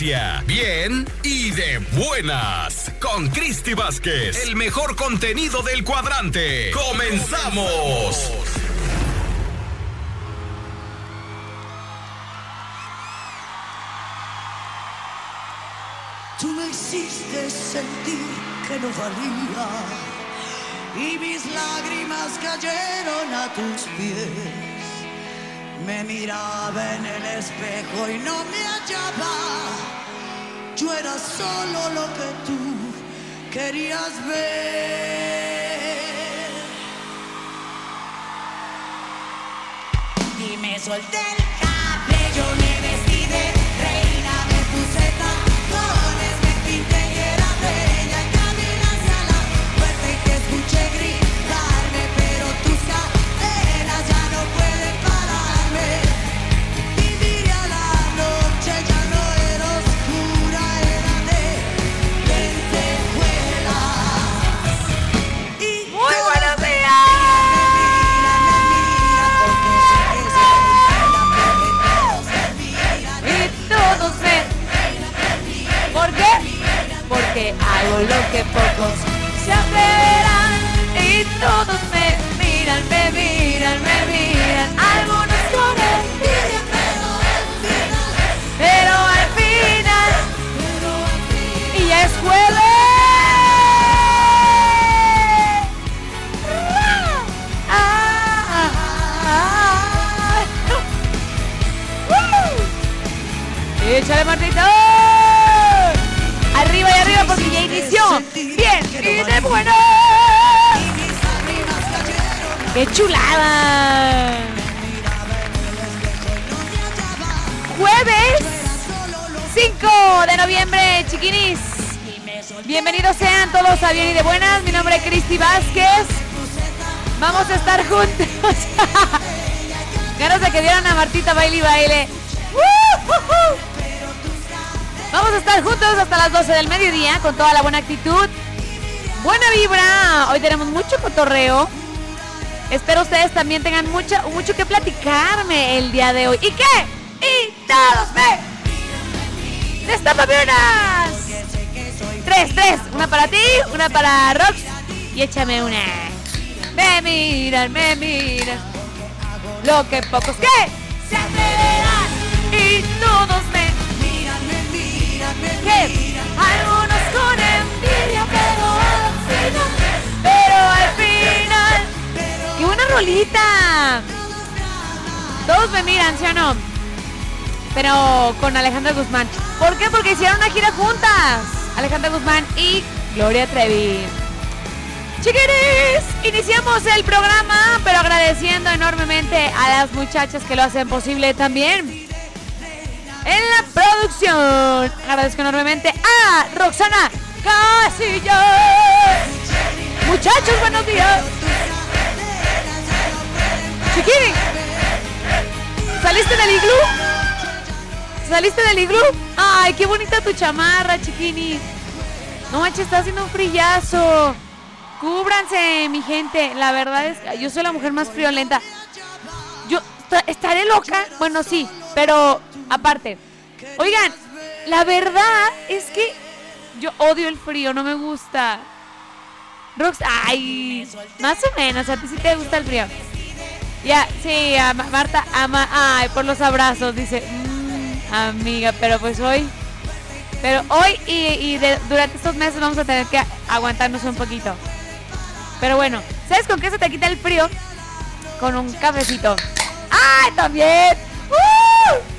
Bien y de buenas con Cristi Vázquez, el mejor contenido del cuadrante. ¡Comenzamos! Tú me hiciste sentir que no valía y mis lágrimas cayeron a tus pies. Me miraba en el espejo y no me hallaba. Yo era solo lo que tú querías ver. Y me solté el Porque hago lo que pocos se atreverán. Y todos me miran, me miran, me miran. Algunos con envidia, pero al final. Y es jueves. Ah, ah, ah. ¡Uh! Bien y de bueno. ¡Qué chulada! Jueves 5 de noviembre, chiquinis. Bienvenidos sean todos a Bien y de Buenas. Mi nombre es Cristi Vázquez. Vamos a estar juntos. Ganas de que dieran a Martita baile y baile. ¡Uh! Vamos a estar juntos hasta las 12 del mediodía con toda la buena actitud. Buena vibra. Hoy tenemos mucho cotorreo. Espero ustedes también tengan mucho, mucho que platicarme el día de hoy. ¿Y qué? Y todos me. ¡Destapa unas! Tres, tres. Una para ti, una para Rox. Y échame una. Me miran, me miran. Lo que pocos que se atreverán. Y todos me que algunos con envidia, pero al final, pero al final, qué buena rolita. Todos me miran, ¿sí o no? Pero con Alejandra Guzmán. ¿Por qué? Porque hicieron una gira juntas. Alejandra Guzmán y Gloria Trevi. Chiquiris, iniciamos el programa, pero agradeciendo enormemente a las muchachas que lo hacen posible también. En la producción, agradezco enormemente a Roxana Casillas. Muchachos, buenos días. Chiquiri, ¿saliste del iglú? ¿Saliste del iglú? Ay, qué bonita tu chamarra, chiquini. No manches, está haciendo un frillazo. Cúbranse, mi gente. La verdad es que yo soy la mujer más friolenta. Yo esta- estaré loca. Bueno, sí, pero aparte. Oigan, la verdad es que yo odio el frío, no me gusta. Rox, ay, más o menos, a ti sí te gusta el frío. Ya, sí, Marta ama, ay, por los abrazos, dice, "Mm, amiga, pero pues hoy, pero hoy y, durante estos meses vamos a tener que aguantarnos un poquito. Pero bueno, ¿sabes con qué se te quita el frío? Con un cafecito. ¡Ay, también! ¡Uh!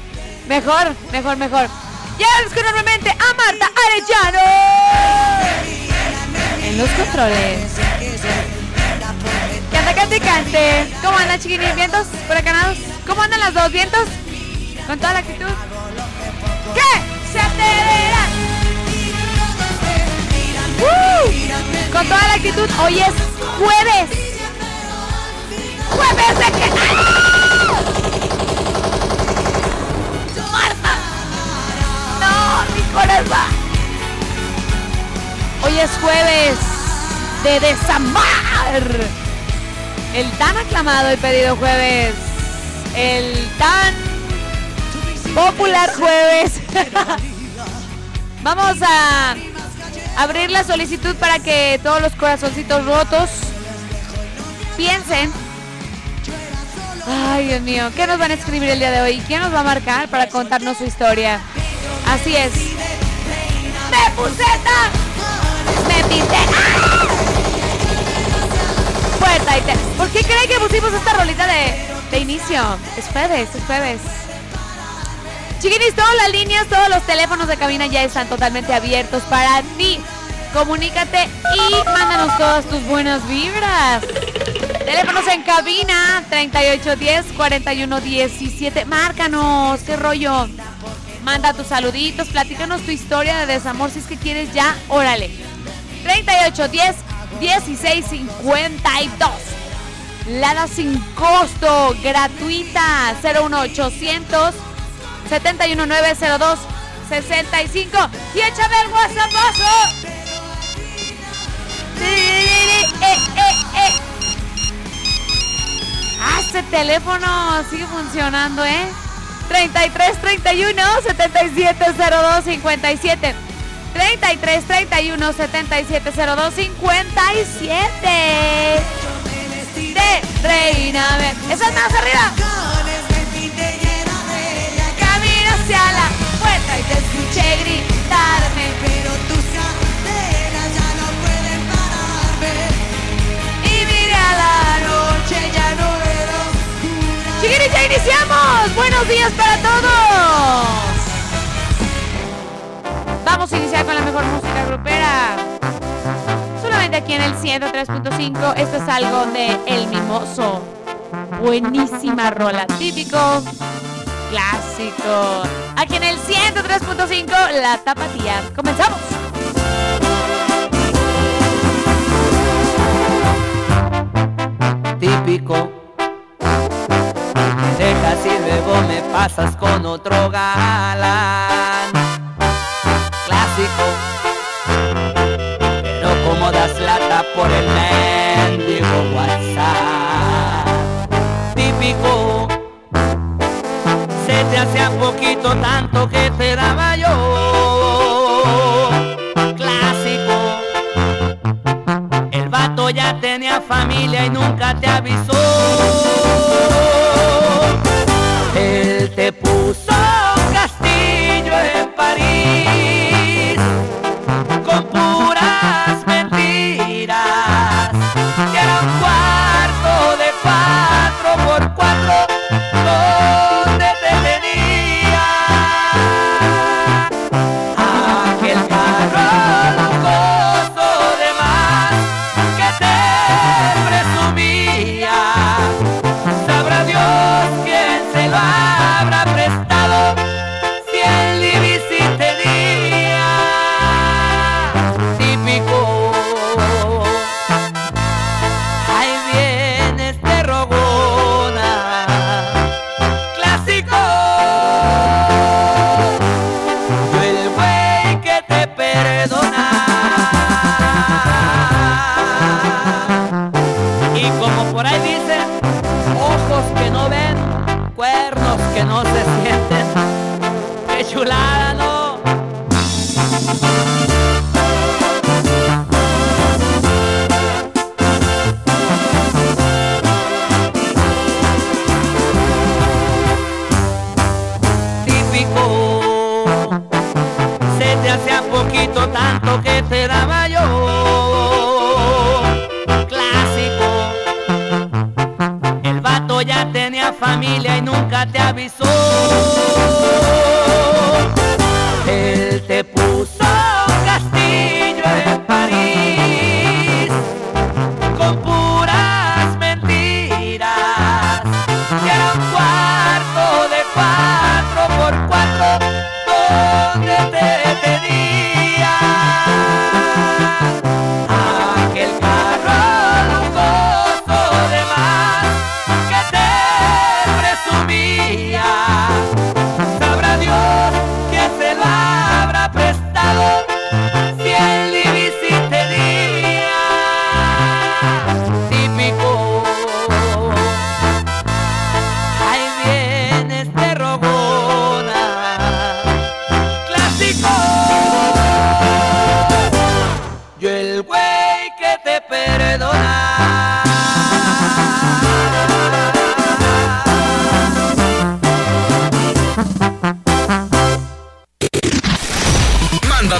Mejor, mejor, mejor. Y agradezco enormemente a Marta Arellano. En los controles. Canta, cante, cante. ¿Cómo andan, chiquilines? ¿Vientos? ¿Huracanados? ¿Cómo andan las dos? ¿Vientos? Con toda la actitud. ¿Qué? Se. ¡Uh! Con toda la actitud. Hoy es jueves. Jueves de que. ¡Ah! Hoy es jueves de desamar. El tan aclamado y pedido jueves. El tan popular jueves. Vamos a abrir la solicitud para que todos los corazoncitos rotos piensen. Ay, Dios mío, ¿qué nos van a escribir el día de hoy? ¿Quién nos va a marcar para contarnos su historia? Así es. ¡Me puseta! ¡Me pinté! ¡Ah! Puerta. ¿Por qué creen que pusimos esta rolita de, de inicio? Es jueves, es jueves. Chiquinis, todas las líneas, todos los teléfonos de cabina ya están totalmente abiertos para ti. Comunícate y mándanos todas tus buenas vibras. Teléfonos en cabina 3810 4117. Márcanos, qué rollo. Manda tus saluditos, platícanos tu historia de desamor si es que quieres ya, órale. 3810 1652. Lada sin costo, gratuita 01800 71902 65 y échame el WhatsAppazo. Eh, eh, eh. Ah, ese teléfono sigue funcionando, ¿eh? 33 31 7702 57 33 31 7702 57 de Reina Ver- Esa es más arriba. Camino hacia la puerta y te escuché gritarme. Pero tus cadenas ya no pueden pararme. y miré a la Chiquiris, ya iniciamos. Buenos días para todos. Vamos a iniciar con la mejor música grupera. Solamente aquí en el 103.5. Esto es algo de El Mimoso. Buenísima rola. Típico. Clásico. Aquí en el 103.5. La tapatía. Comenzamos. típico. Dejas y luego me pasas con otro galán. Clásico. Pero como das lata por el mendigo WhatsApp. Típico. Se te hacía poquito tanto que te daba yo. Clásico. El vato ya tenía familia y nunca te avisó.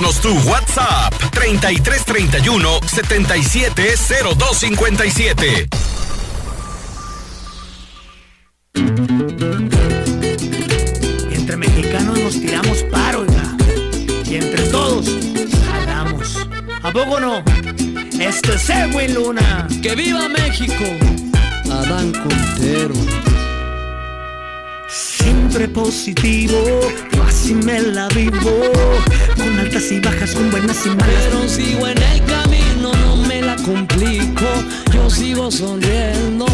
Su WhatsApp 3331 770257. Y entre mexicanos nos tiramos paro, oiga. Y entre todos jalamos. ¿A poco no? Este es Edwin Luna. ¡Que viva México! Adán Contero. Siempre positivo, yo así me la vivo. Con altas y bajas, con buenas y malas. Pero sigo en el camino, no me la complico. Yo sigo sonriendo.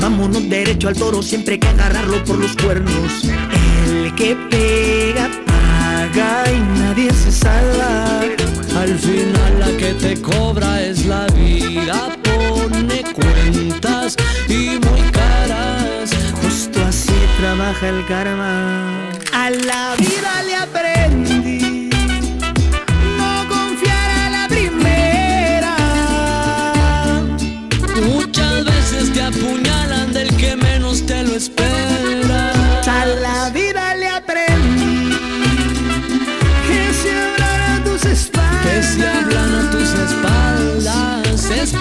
Vámonos derecho al toro, siempre hay que agarrarlo por los cuernos. El que pega, paga y nadie se salva. Al final la que te cobra es la vida. Pone cuentas y muy trabaja el karma. A la vida le aprendí. No confiar a la primera. Muchas veces te apuñalan del que menos te lo espera. A la vida le aprendí. Que se abran a tus espaldas. Que si hablan a tus espaldas es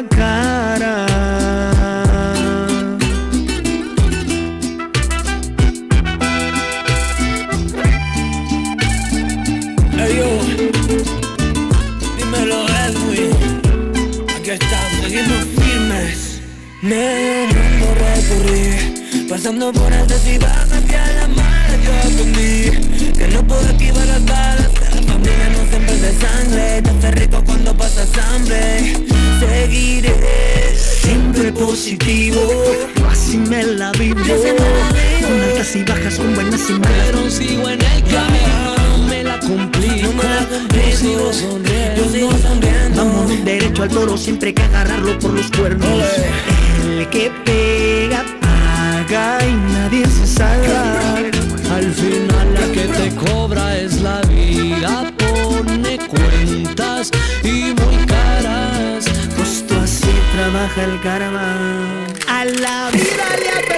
cara. Hey yo, dímelo Edwin, aquí estamos, seguimos firmes. Medio mundo recorrí, pasando por altas y bajas que a la mala yo aprendí que no puedo esquivar las balas, la familia no siempre es de sangre, te hace rico cuando pasas hambre. Seguiré Siempre positivo, así me la vivo. Con altas y bajas, con buenas y malas. Pero sigo en el camino, no me la complico. Yo sigo sonriendo. yo sigo sonriendo. Vamos derecho al toro, siempre hay que agarrarlo por los cuernos. El que pega, paga y nadie se salva. Al final trabaja el karma. A la vida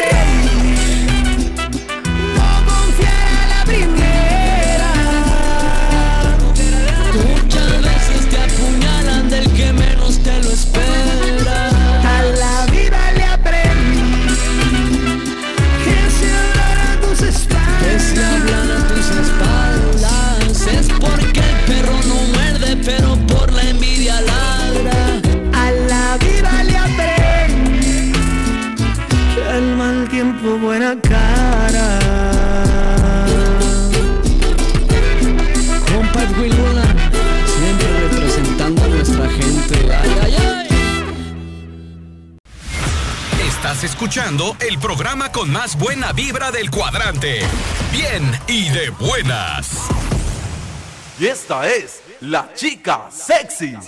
escuchando el programa con más buena vibra del cuadrante. Bien y de buenas. Y esta es la chica sexy. ¡Ya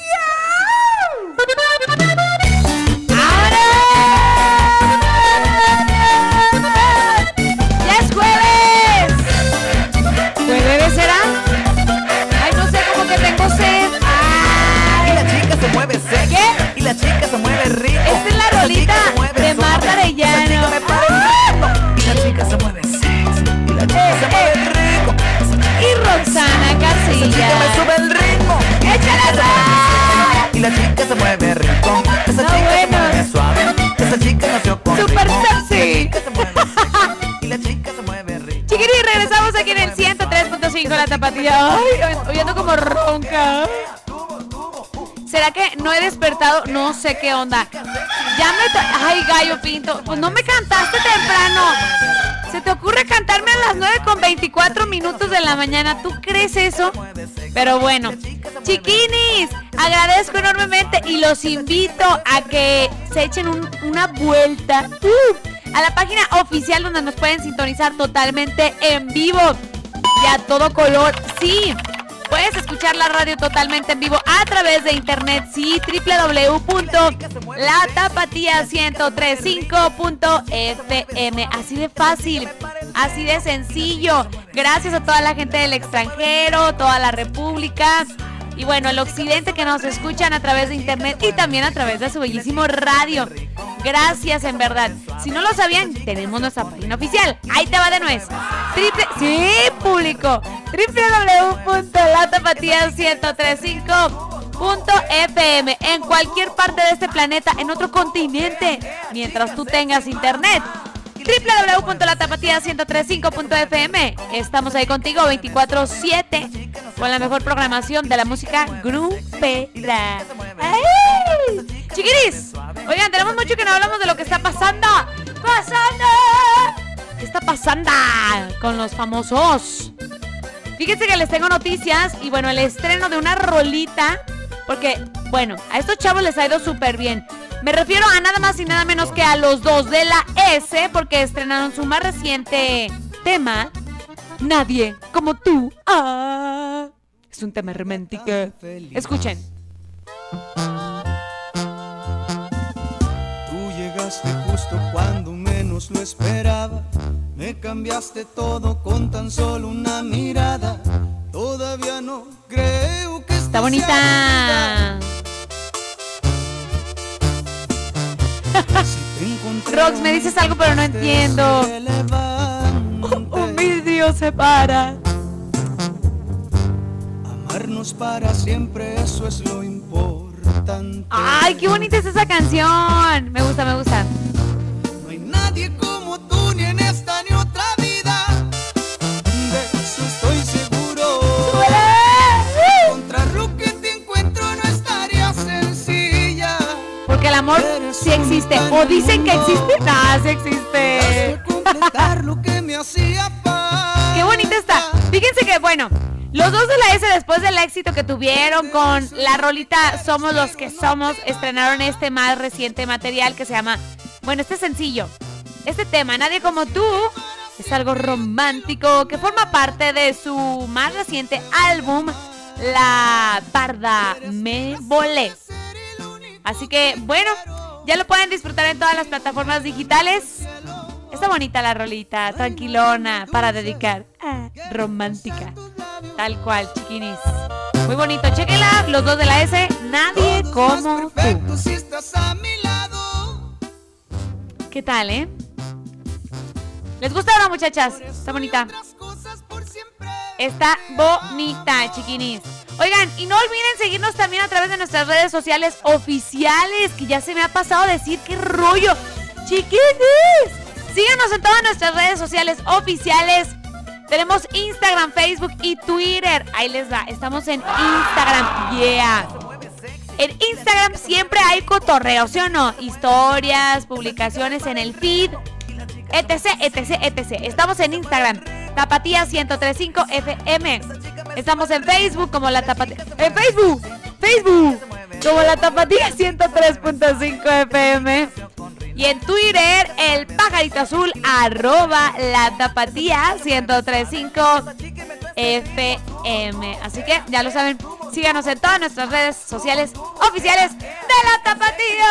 es jueves! ¿Jueves será? Ay, no sé, como que tengo sed. Y Ay, la chica se mueve. Y la chica se mueve rico. Esta es la rolita chica me sube el ritmo. ¡Échale! Y la chica se mueve rico. Esa No, chica se bueno. mueve suave. Esa chica nació con Super ritmo. sexy. Se. Y la chica se mueve rico. Chiquiri, regresamos aquí en el 103.5 La Tapatía. Ay, hoy ando como ronca. ¿Será que no he despertado? No sé qué onda. Ya me... Ay, gallo pinto. Pues no me cantaste temprano. ¿Se te ocurre cantarme a las 9 con 24 minutos de la mañana? ¿Tú crees eso? Pero bueno, chiquinis, agradezco enormemente y los invito a que se echen un- una vuelta uh, a la página oficial donde nos pueden sintonizar totalmente en vivo y a todo color. Sí, puedes escuchar la radio totalmente en vivo a través de internet. Sí, www.latapatía1035.fm. Así de fácil, así de sencillo. Gracias a toda la gente del extranjero, toda la república. Y bueno, el occidente que nos escuchan a través de internet y también a través de su bellísimo radio. Gracias, en verdad. Si no lo sabían, tenemos nuestra página oficial. Ahí te va de nuez. Triple, sí, público. www.latapatía1035.fm en cualquier parte de este planeta, en otro continente, mientras tú tengas internet www.latapatía1035.fm. Estamos ahí contigo 24-7 con la mejor programación de la música grupera. ¡Ay! Chiquiris, oigan, tenemos mucho que no hablamos de lo que está pasando. ¡Pasando! ¿Qué está pasando con los famosos? Fíjense que les tengo noticias y bueno, el estreno de una rolita, porque bueno, a estos chavos les ha ido súper bien. Me refiero a nada más y nada menos que a los dos de la S, porque estrenaron su más reciente tema, Nadie como tú. Ah, es un tema romántico. Escuchen. Tú llegaste justo cuando menos lo esperaba. Me cambiaste todo con tan solo una mirada. Todavía no creo que Está bonita. Rox, me dices algo pero no entiendo. Mi Dios se para. Amarnos para siempre, eso es lo importante. Ay, qué bonita es esa canción. Me gusta, me gusta. No hay nadie como amor sí existe. O dicen que existe. No, sí existe. Qué bonita está. Fíjense que, bueno, los dos de la S, después del éxito que tuvieron con la rolita Somos los que somos, estrenaron este más reciente material que se llama, bueno, este sencillo. Este tema, Nadie como tú, es algo romántico que forma parte de su más reciente álbum, La Parda Me. Así que, bueno, ya lo pueden disfrutar en todas las plataformas digitales. Está bonita la rolita, tranquilona, para dedicar. Ah, romántica. Tal cual, chiquinis. Muy bonito, chequenla, los dos de la S, nadie como tú. ¿Qué tal, eh? ¿Les gusta o no, muchachas? Está bonita. Está bonita, chiquinis. Oigan, y no olviden seguirnos también a través de nuestras redes sociales oficiales, que ya se me ha pasado decir qué rollo. Chiquinis, síganos en todas nuestras redes sociales oficiales. Tenemos Instagram, Facebook y Twitter. Ahí les da. Estamos en Instagram. Yeah. En Instagram siempre hay cotorreo, ¿sí o no? Historias, publicaciones en el feed, etc, etc, etc. Estamos en Instagram, Tapatía 1035 FM. Estamos en Facebook como la Tapatía. En Facebook, Facebook, como la Tapatía 103.5 FM. Y en Twitter, el pajarito azul, arroba la tapatía 1035 FM. Así que ya lo saben, síganos en todas nuestras redes sociales oficiales de la tapatía.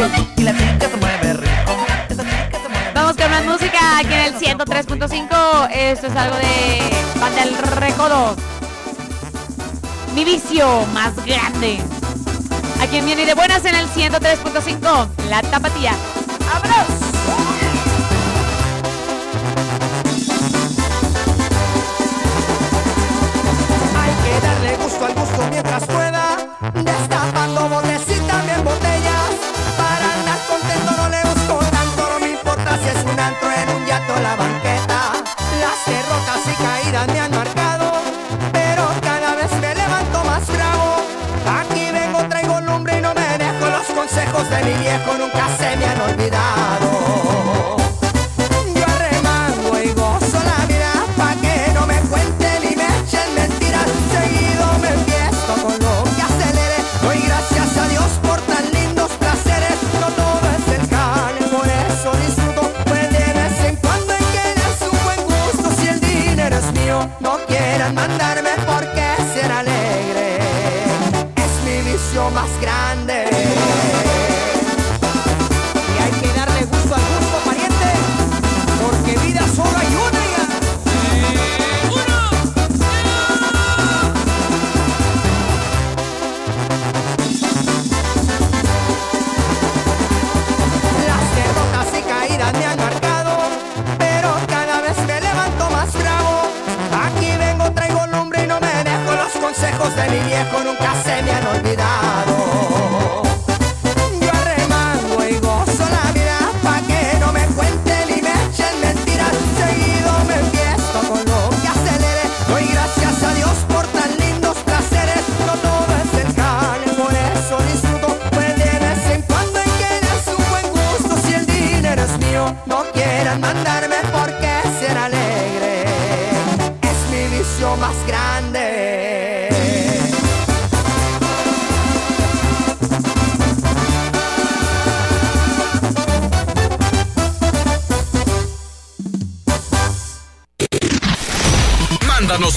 Vamos más música aquí en el 103.5. Esto es algo de Banda El Recodo. Mi vicio más grande. A quien viene de buenas en el 103.5, la tapatía. ¡Vámonos! Hay que darle gusto al gusto mientras pueda, derrotas y caídas me han marcado, pero cada vez me levanto más bravo. Aquí vengo, traigo lumbre y no me dejo los consejos de mi viejo, nunca se me han olvidado.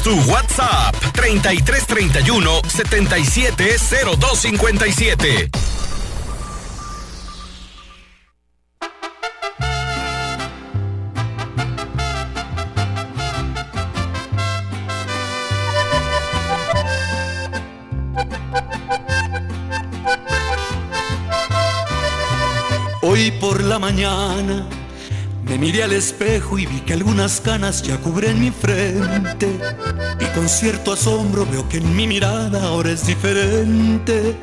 Tu WhatsApp 3331 770257. Hoy por la mañana me miré al espejo y vi que algunas canas ya cubren mi frente. Y con cierto asombro veo que en mi mirada ahora es diferente.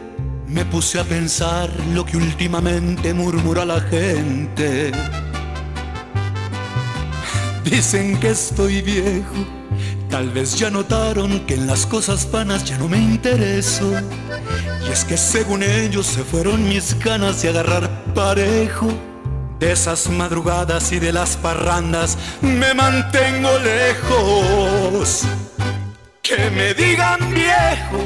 Me puse a pensar lo que últimamente murmura la gente. Dicen que estoy viejo. Tal vez ya notaron que en las cosas vanas ya no me intereso. Y es que según ellos se fueron mis ganas de agarrar parejo. De esas madrugadas y de las parrandas me mantengo lejos. Que me digan viejo,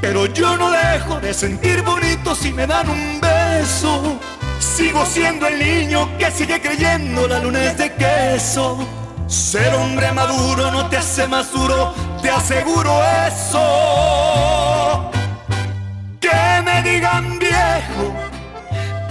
pero yo no dejo de sentir bonito si me dan un beso. Sigo siendo el niño que sigue creyendo la luna es de queso. Ser hombre maduro no te hace más duro, te aseguro eso. Que me digan viejo,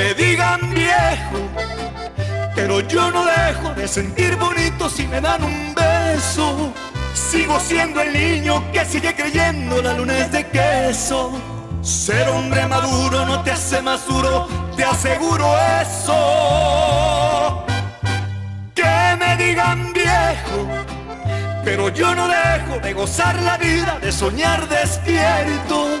Me digan viejo, pero yo no dejo de sentir bonito si me dan un beso. Sigo siendo el niño que sigue creyendo la luna es de queso. Ser hombre maduro no te hace más duro, te aseguro eso. Que me digan viejo, pero yo no dejo de gozar la vida, de soñar despierto.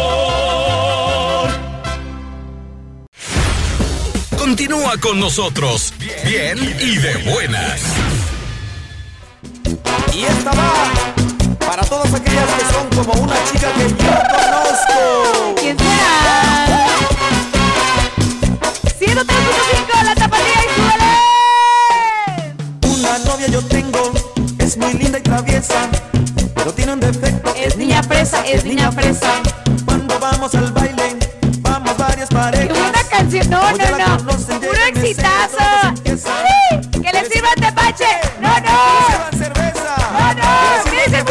Continúa con nosotros, bien y de buenas. Y esta va para todas aquellas que son como una chica que yo conozco. ¿Quién será? 103.5, la tapatía y súbele. Una novia yo tengo, es muy linda y traviesa, pero tiene un defecto. Es niña fresa, es niña fresa. Cuando vamos al baile, vamos varias parejas. Canción, no, no, no. Puro exitazo. Que le sirvan tepache. No, no. No, no. ¿Qué dice?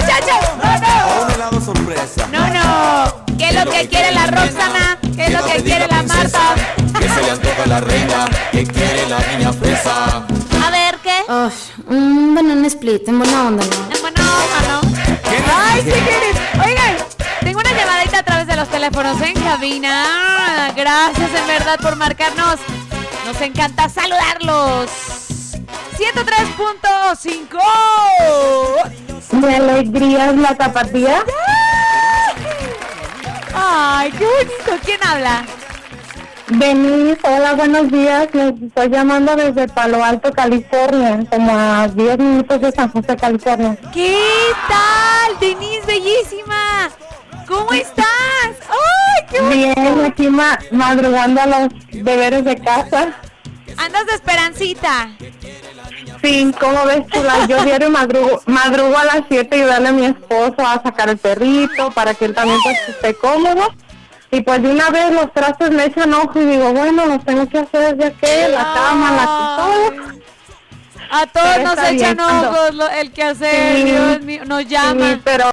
No, no. O un helado sorpresa. No, no. ¿Qué es lo que quiere la Roxana? ¿Qué es lo que quiere la Marta? Que se le antoja a la reina, que quiere la niña fresa. A ver, ¿qué? un banana split, en buena onda, ¿no? En buena onda, ¿no? Ay, sí, quieres. Oigan, los teléfonos en cabina. Gracias en verdad por marcarnos. Nos encanta saludarlos. 103.5. ¿De alegrías la tapatía? Ay, qué bonito. ¿Quién habla? Denise, hola, buenos días. Les estoy llamando desde Palo Alto, California, como a 10 minutos de San José, California. ¿Qué tal? Denise, bellísima. ¿Cómo estás? ¡Ay, qué bonito! Bien, aquí ma- madrugando a los deberes de casa. Andas de esperancita. Sí, ¿cómo ves Yo diario madrugo, madrugo a las 7 y ayudarle a mi esposo a sacar el perrito para que él también pues, esté cómodo. Y pues de una vez los trastes me echan ojo y digo, bueno, los tengo que hacer ya que la cama, la todo. A todos nos bien, echan ojos lo- el que hacer, Sí. Dios mío, nos llama. Sí, pero,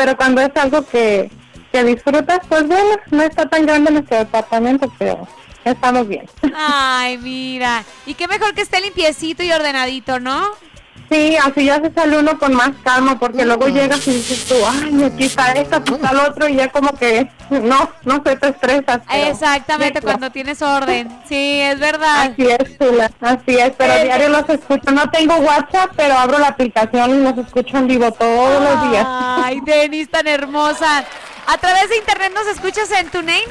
pero cuando es algo que, que disfrutas, pues bueno, no está tan grande nuestro departamento, pero estamos bien. Ay, mira. Y qué mejor que esté limpiecito y ordenadito, ¿no? Sí, así ya se sale uno con más calma, porque luego llegas y dices tú, ay, aquí está esto, aquí está el otro, y ya como que, no, no sé, te estresas. Exactamente, cuando tienes orden. Sí, es verdad. Así es, Chula, así es, pero Eh, diario los escucho. No tengo WhatsApp, pero abro la aplicación y los escucho en vivo todos los días. Ay, Denis, tan hermosa. ¿A través de internet nos escuchas en TuneIn?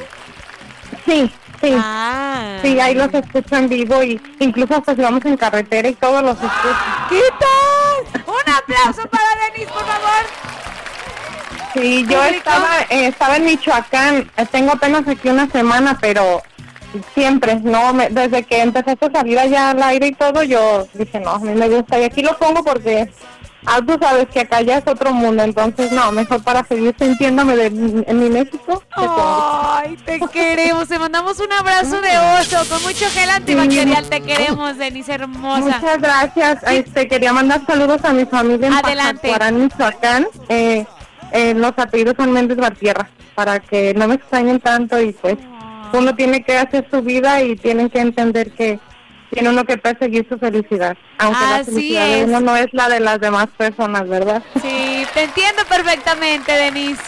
Sí, sí. Ah. Sí, ahí los escucho en vivo y incluso hasta si vamos en carretera y todos los escucho. ¿Qué tal? Un aplauso para Denis, por favor. Sí, yo estaba, eh, estaba en Michoacán, eh, tengo apenas aquí una semana, pero siempre, no, me- desde que empezaste a salir allá al aire y todo, yo dije, no, a mí me gusta. Y aquí lo pongo porque, ah, tú sabes que acá ya es otro mundo, entonces no, mejor para seguir sintiéndome de, en mi México, te. Ay, te queremos. Te mandamos un abrazo de oso con mucho gel antibacterial. Te queremos, Denis, hermosa. Muchas gracias. Este, quería mandar saludos a mi familia en Adelante. Michoacán. Eh, eh, los apellidos son Méndez Bartierra, para que no me extrañen tanto y pues uno tiene que hacer su vida y tienen que entender que tiene uno que perseguir su felicidad, aunque la felicidad de uno no es la de las demás personas, ¿verdad? Sí, te entiendo perfectamente, Denis.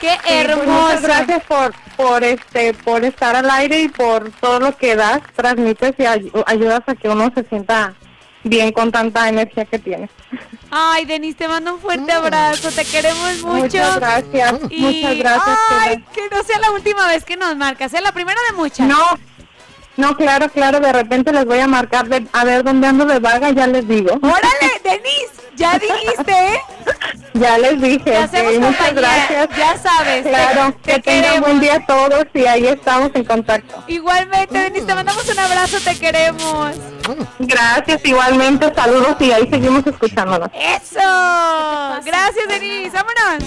Qué Sí, pues, hermoso. muchas gracias por por este por estar al aire y por todo lo que das, transmites y ay- ayudas a que uno se sienta bien con tanta energía que tienes. Ay, Denis, te mando un fuerte abrazo. Te queremos mucho. Muchas gracias, Y- muchas gracias. Ay, que no sea la última vez que nos marcas. Es la primera de muchas. No, no, claro, claro, de repente les voy a marcar de, a ver dónde ando de vaga, ya les digo. Órale, Denis, ya dijiste, ¿eh? Ya les dije, Te muchas gracias. ya sabes, te- Claro, te que tengan queremos. buen día todos y ahí estamos en contacto. Igualmente, Denis, te mandamos un abrazo, te queremos. Gracias, igualmente, saludos y ahí seguimos escuchándonos. ¡Eso! Gracias, Denis. Vámonos.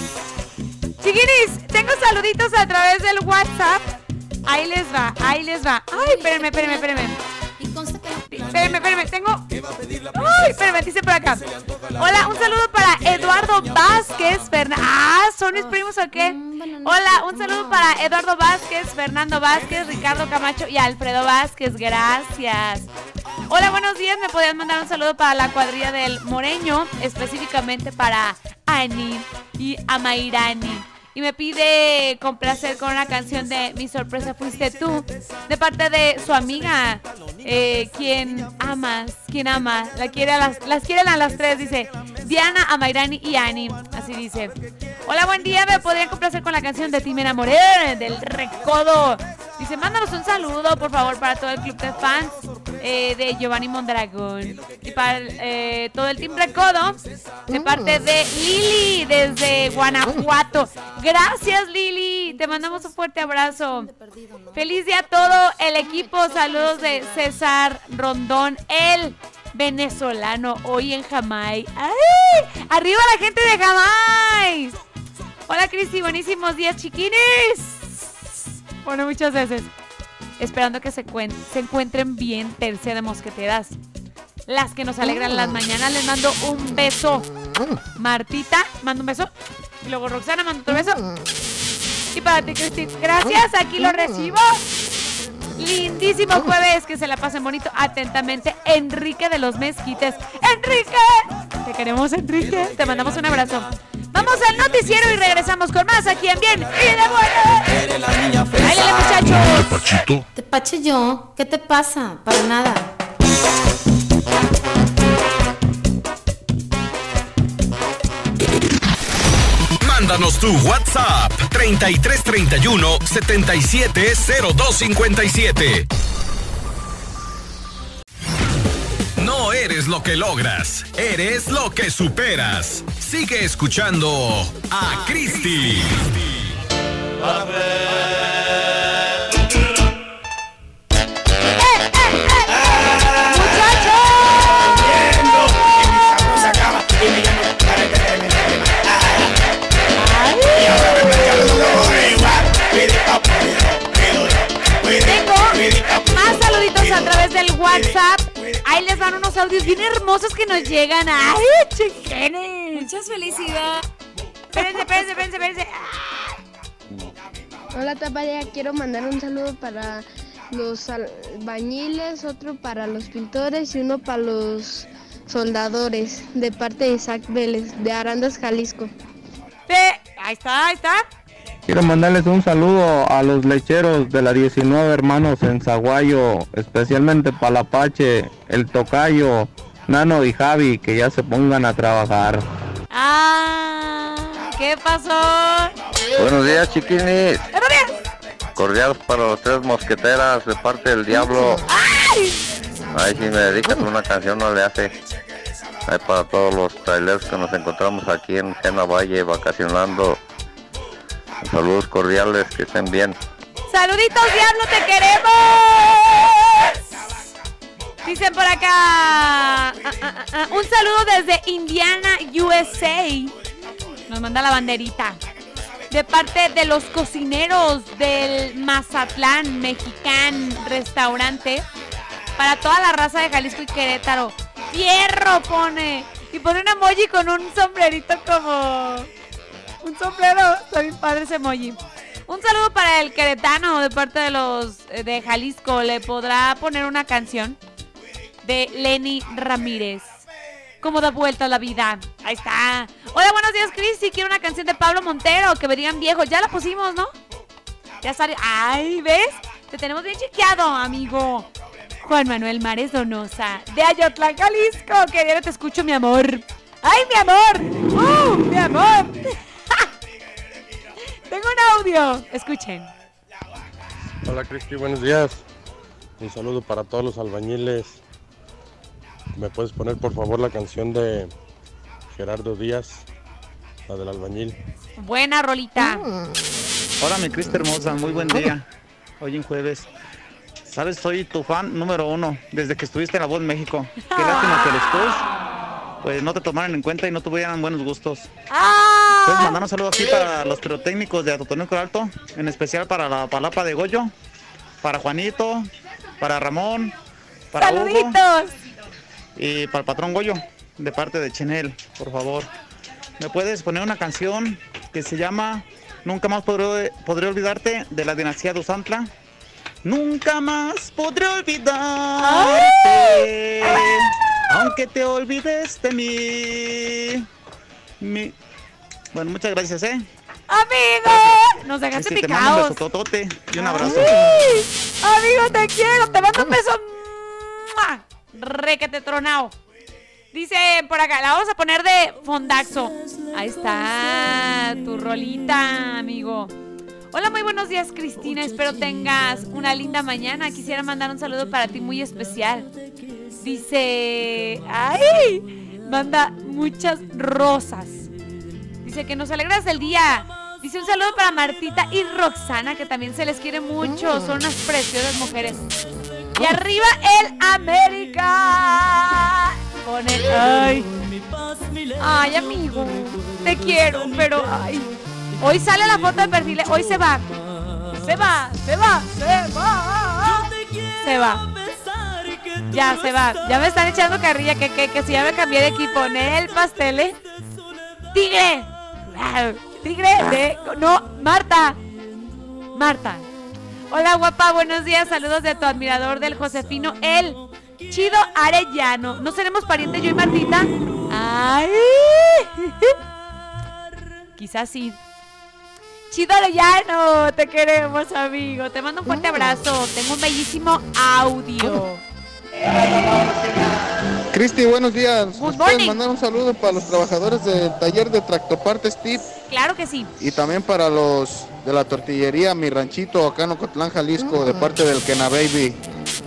Chiquinis, tengo saluditos a través del WhatsApp. Ahí les va, ahí les va. Ay, espérenme, espérenme, espérenme. Espérenme, espérenme, tengo. Ay, espérenme, dice por acá. Hola, un saludo para Eduardo Vázquez Fernández. Ah, ¿son mis primos o qué? Hola, un saludo para Eduardo Vázquez, Fernando Vázquez, Ricardo Camacho y Alfredo Vázquez. Gracias. Hola, buenos días. Me podían mandar un saludo para la cuadrilla del Moreño, específicamente para Ani y Amairani. Y me pide complacer con una canción de Mi sorpresa fuiste tú, de parte de su amiga, eh, quien amas, quien ama, la quiere las, las quieren a las tres, dice Diana, Amairani y Ani. Así dice. Hola, buen día. Me podrían complacer con la canción de Ti me enamoré, del Recodo. Dice, mándanos un saludo, por favor, para todo el club de fans eh, de Giovanni Mondragón. Y para eh, todo el Team Recodo, de parte de Lili, desde Guanajuato. Gracias, Lili. Te mandamos un fuerte abrazo. Feliz día a todo el equipo. Saludos de César Rondón, el venezolano, hoy en Jamai. ¡Ay! ¡Arriba la gente de Jamai! Hola, Cristi. Buenísimos días, chiquines. Bueno, muchas veces. Esperando que se, se encuentren bien, tercia de mosqueteras. Las que nos alegran las mañanas. Les mando un beso. Martita, mando un beso. Y luego Roxana, mando otro beso. Y para ti, Cristi, gracias. Aquí lo recibo. Lindísimo jueves. Que se la pasen bonito. Atentamente, Enrique de los Mezquites. ¡Enrique! Te queremos, Enrique. Te mandamos un abrazo. Vamos al noticiero y regresamos con más aquí en Bien y de Buena. ¡Báilale, muchachos! Pachito. Te pache yo. ¿Qué te pasa? Para nada. Mándanos tu WhatsApp 3331 770257. No eres lo que logras, eres lo que superas. Sigue escuchando a Cristi. A través del WhatsApp. Ahí les van unos audios bien hermosos que nos llegan. ¡Ay, chiquenes! Muchas felicidades. Espérense, espérense, espérense, espérense. Hola Tapaya, quiero mandar un saludo para los albañiles, otro para los pintores y uno para los soldadores, de parte de Isaac Vélez, de Arandas, Jalisco. Ahí está, ahí está. Quiero mandarles un saludo a los lecheros de la 19 hermanos en Zaguayo, especialmente para la Pache, el Tocayo, Nano y Javi, que ya se pongan a trabajar. Ah, ¿qué pasó? Buenos días, chiquinis. ¡Buenos días! Cordiales para los tres mosqueteras de parte del diablo. ¡Ay! Ahí si me dedican una canción no le hace. Ahí para todos los trailers que nos encontramos aquí en Sena Valle vacacionando. Saludos cordiales, que estén bien. ¡Saluditos, diablo, te queremos! Dicen por acá. ah, ah, ah, un saludo desde Indiana, USA. Nos manda la banderita. De parte de los cocineros del Mazatlán Mexicán Restaurante. Para toda la raza de Jalisco y Querétaro. ¡Fierro! Pone. Y pone un emoji con un sombrerito como. Un sombrero. Está bien padre ese emoji. Un saludo para el queretano de parte de los eh, de Jalisco. Le podrá poner una canción de Lenny Ramírez. ¿Cómo da vuelta la vida? Ahí está. Hola, buenos días, Cristi. Quiero una canción de Pablo Montero, que verían viejos. Ya la pusimos, ¿no? Ya salió. Ay, ¿ves? Te tenemos bien chequeado, amigo. Juan Manuel Mares Donosa, de Ayotla, Jalisco. Que diario te escucho, mi amor. ¡Ay, mi amor! ¡Uh, mi amor! Tengo un audio. Escuchen. Hola Cristi, buenos días. Un saludo para todos los albañiles. ¿Me puedes poner por favor la canción de Gerardo Díaz, la del albañil? Buena rolita. Hola mi Cristi hermosa, muy buen día. Hoy en jueves. Sabes, soy tu fan número uno desde que estuviste en La Voz México. Qué lástima que después pues no te tomaron en cuenta y no tuvieran buenos gustos. Puedes mandar un saludo aquí para los pirotécnicos de Atotonilco Alto, en especial para la palapa de Goyo, para Juanito, para Ramón, para Hugo ¡Saluditos! y para el patrón Goyo, de parte de Chenel, por favor. ¿Me puedes poner una canción que se llama Nunca más podré, podré olvidarte de la dinastía de Usantla? Nunca más podré olvidarte, aunque te olvides de mí. Mi- Bueno, muchas gracias, ¿eh? ¡Amigo! Nos dejaste Sí, te mando un picados. besototote y un abrazo. Ay, amigo, te quiero. Te mando un beso. Requete tronao. Dice por acá, la vamos a poner de fondaxo. Ahí está tu rolita, amigo. Hola, muy buenos días, Cristina. Espero tengas una linda mañana. Quisiera mandar un saludo para ti muy especial. Dice, ay, manda muchas rosas. Dice que nos alegras del día. Dice un saludo para Martita y Roxana, que también se les quiere mucho. Son unas preciosas mujeres. Y arriba el América. Con el. Ay. Ay, amigo. Te quiero, pero. Ay. Hoy sale la foto de perfil. Hoy se va. Se va, se va, se va. Se va. Ya se va. Ya me están echando carrilla que, que, que si ya me cambié de equipo. Nel pastel. ¡Tigre! Ah, ¡Tigre! de- No, Marta. Marta. Hola, guapa. Buenos días. Saludos de tu admirador del Josefino, el Chido Arellano. ¿No seremos parientes yo y Martita? ¡Ay! Quizás sí. Chido Arellano, te queremos, amigo. Te mando un fuerte abrazo. Tengo un bellísimo audio. Cristi, buenos días. Good ¿Nos pueden morning. mandar un saludo para los trabajadores del taller de tractopartes TIP Claro que sí. y también para los de la tortillería Mi Ranchito acá en Ocotlán, Jalisco, de parte del Kena Baby.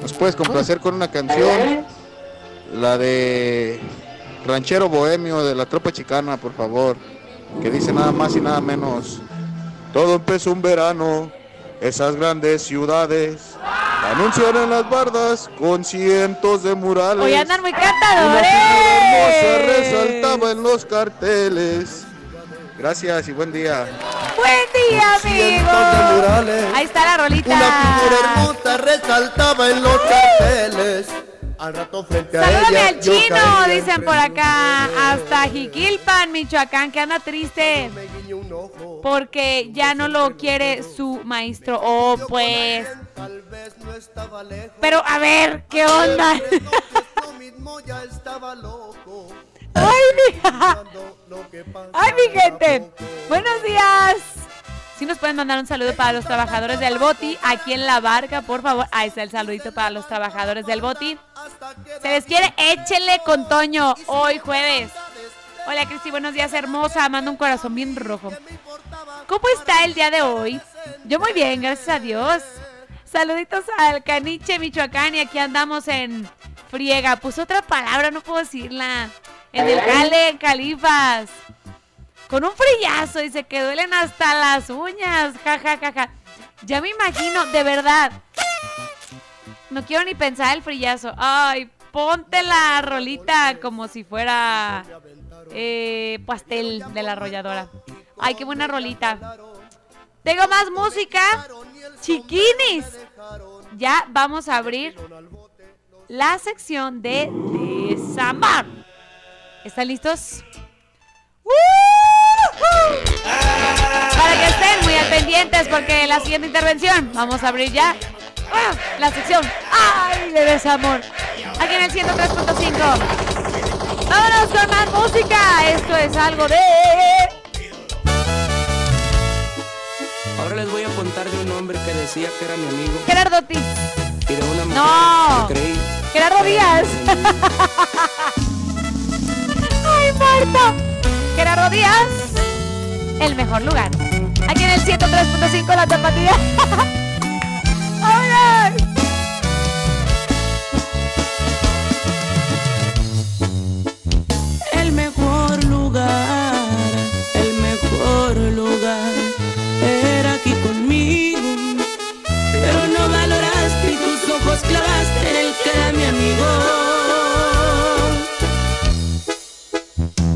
¿Nos puedes complacer con una canción? La de Ranchero Bohemio de la Tropa Chicana, por favor. Que dice nada más y nada menos. Todo empezó un verano, esas grandes ciudades anuncian en las bardas con cientos de murales. Hoy andan muy Una cantadores. figura hermosa resaltaba en los carteles. Gracias y buen día. Buen día, amigo. murales. Ahí está la rolita. Una figura hermosa resaltaba en los carteles. Al rato frente a Salúdame ella. al chino, dicen por acá. Hasta Jiquilpan, Michoacán, que anda triste. Porque ya no lo quiere su maestro. Oh, pues. Pero a ver, ¿qué onda? Ay, mi, ay, mi gente. Buenos días. Si nos pueden mandar un saludo para los trabajadores del Boti aquí en la barca, por favor. Ahí está el saludito para los trabajadores del Boti. Se les quiere, échenle con Toño hoy jueves. Hola Cristi, buenos días, hermosa. Mando un corazón bien rojo. ¿Cómo está el día de hoy? Yo muy bien, gracias a Dios. Saluditos al Caniche, Michoacán, y aquí andamos en friega. Puso otra palabra, no puedo decirla. En el Cale, en Califas. Con un frillazo, dice que duelen hasta las uñas. Ja, ja, ja, ja. Ya me imagino, de verdad. No quiero ni pensar el frillazo. Ay, ponte la rolita como si fuera eh, pastel de la arrolladora. Ay, qué buena rolita. Tengo más música. Chiquinis. Ya vamos a abrir la sección de Desamar. ¿Están listos? Para que estén muy al pendientes porque la siguiente intervención vamos a abrir ya ¡ah! la sección ¡Ay! de desamor. Aquí en el 103.5. Vámonos con más música. Esto es algo de. Ahora les voy a contar de un hombre que decía que era mi amigo Gerardo T. y de una mujer No. que creí. Gerardo Díaz. Ay, Marta. Gerardo Díaz. El mejor lugar. Aquí en el 103.5 la tapatía. El mejor lugar, el mejor lugar era aquí conmigo. Pero no valoraste y tus ojos clavaste en el que era mi amigo.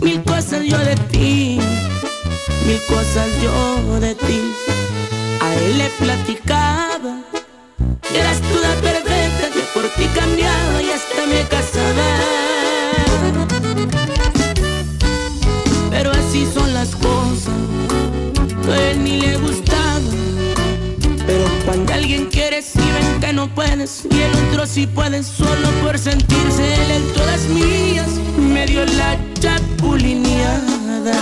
Mil cosas yo de ti, mil cosas yo de ti. A él le platicaba, eras tú la perfecta, que por ti cambiaba y hasta me casaba. Pero así son las cosas, a él ni le gustaba. Pero cuando alguien quiere, si ven que no puedes, y el otro sí puede, solo por sentirse él en todas mías, me dio la chapulineada.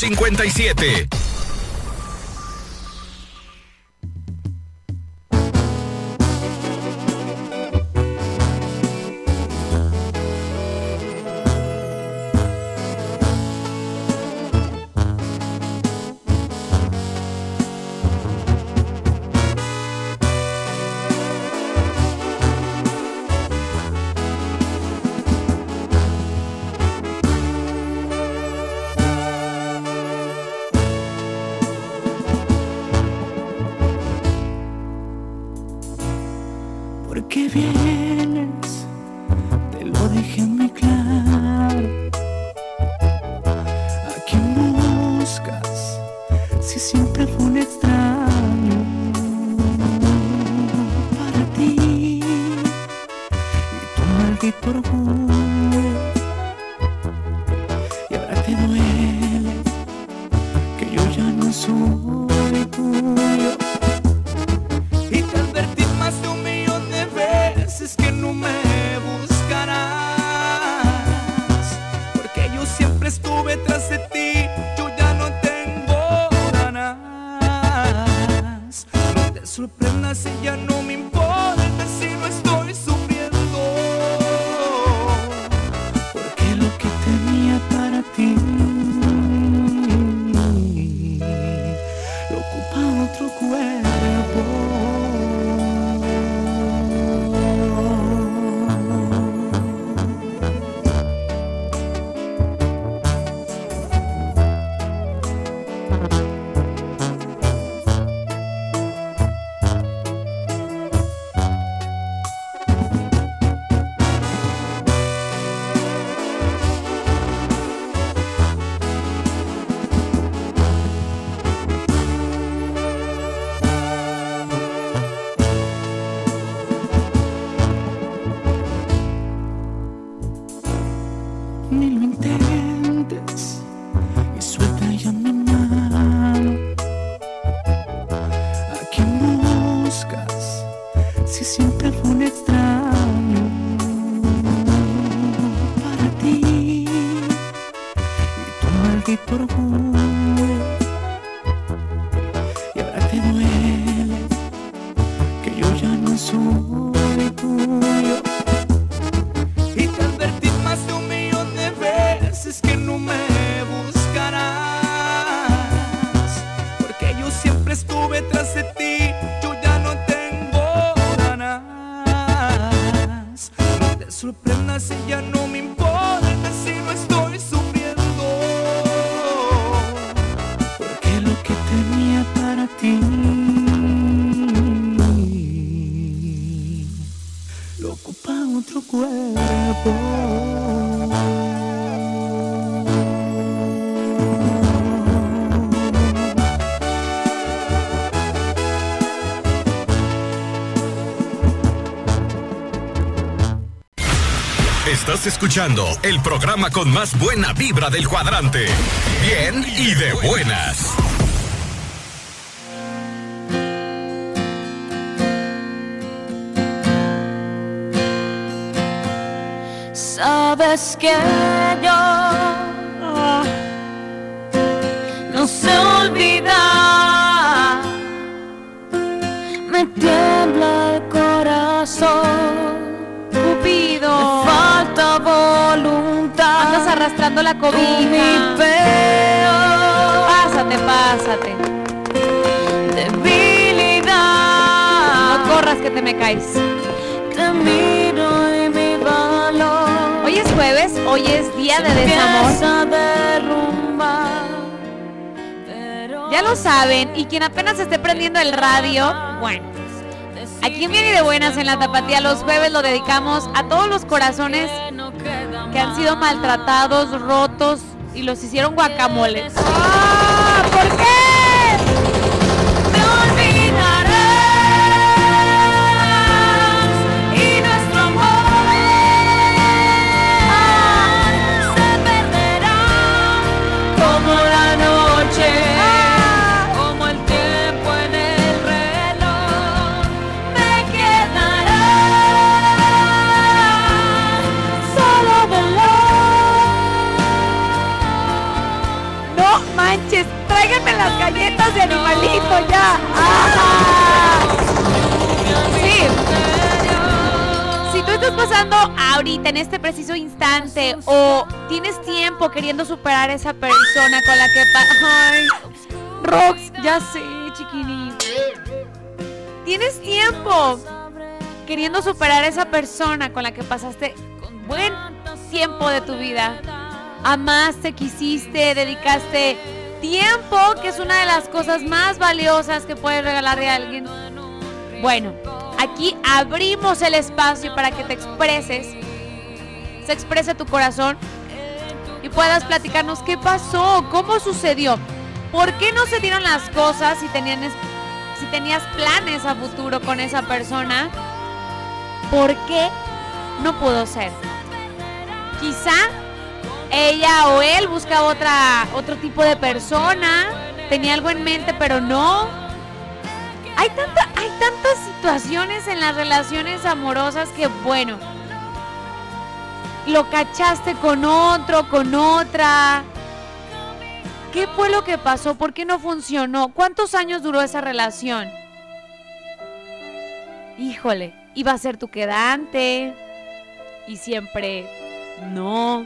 57. soul. Estás escuchando el programa con más buena vibra del cuadrante. Bien y de buenas. Sabes que yo no se olvida la Mi cobija. peor Pásate, pásate. debilidad. No corras que te me caes. Te miro y mi valor. Hoy es jueves, hoy es día de desamor. Derrumbar. Pero Ya lo saben, y quien apenas esté prendiendo el radio, bueno, aquí en Bien y de Buenas en la Tapatía los jueves lo dedicamos a todos los corazones que han sido maltratados, rotos y los hicieron guacamoles. ¡Ah! ¿Por qué? Pasando ahorita, en este preciso instante, o tienes tiempo queriendo superar a esa persona con la que... Ay, Rox, ya sé, chiquini. Tienes tiempo queriendo superar a esa persona con la que pasaste buen tiempo de tu vida. Amaste, quisiste, dedicaste tiempo, que es una de las cosas más valiosas que puedes regalarle a alguien. Bueno, aquí abrimos el espacio para que te expreses, se exprese tu corazón y puedas platicarnos qué pasó, cómo sucedió, por qué no se dieron las cosas si, si tenías planes a futuro con esa persona, por qué no pudo ser. Quizá ella o él buscaba otra, otro tipo de persona, tenía algo en mente, pero no. Hay, tanta, hay tantas situaciones en las relaciones amorosas que, bueno, lo cachaste con otro, con otra. ¿Qué fue lo que pasó? ¿Por qué no funcionó? ¿Cuántos años duró esa relación? Híjole, iba a ser tu quedante y siempre no.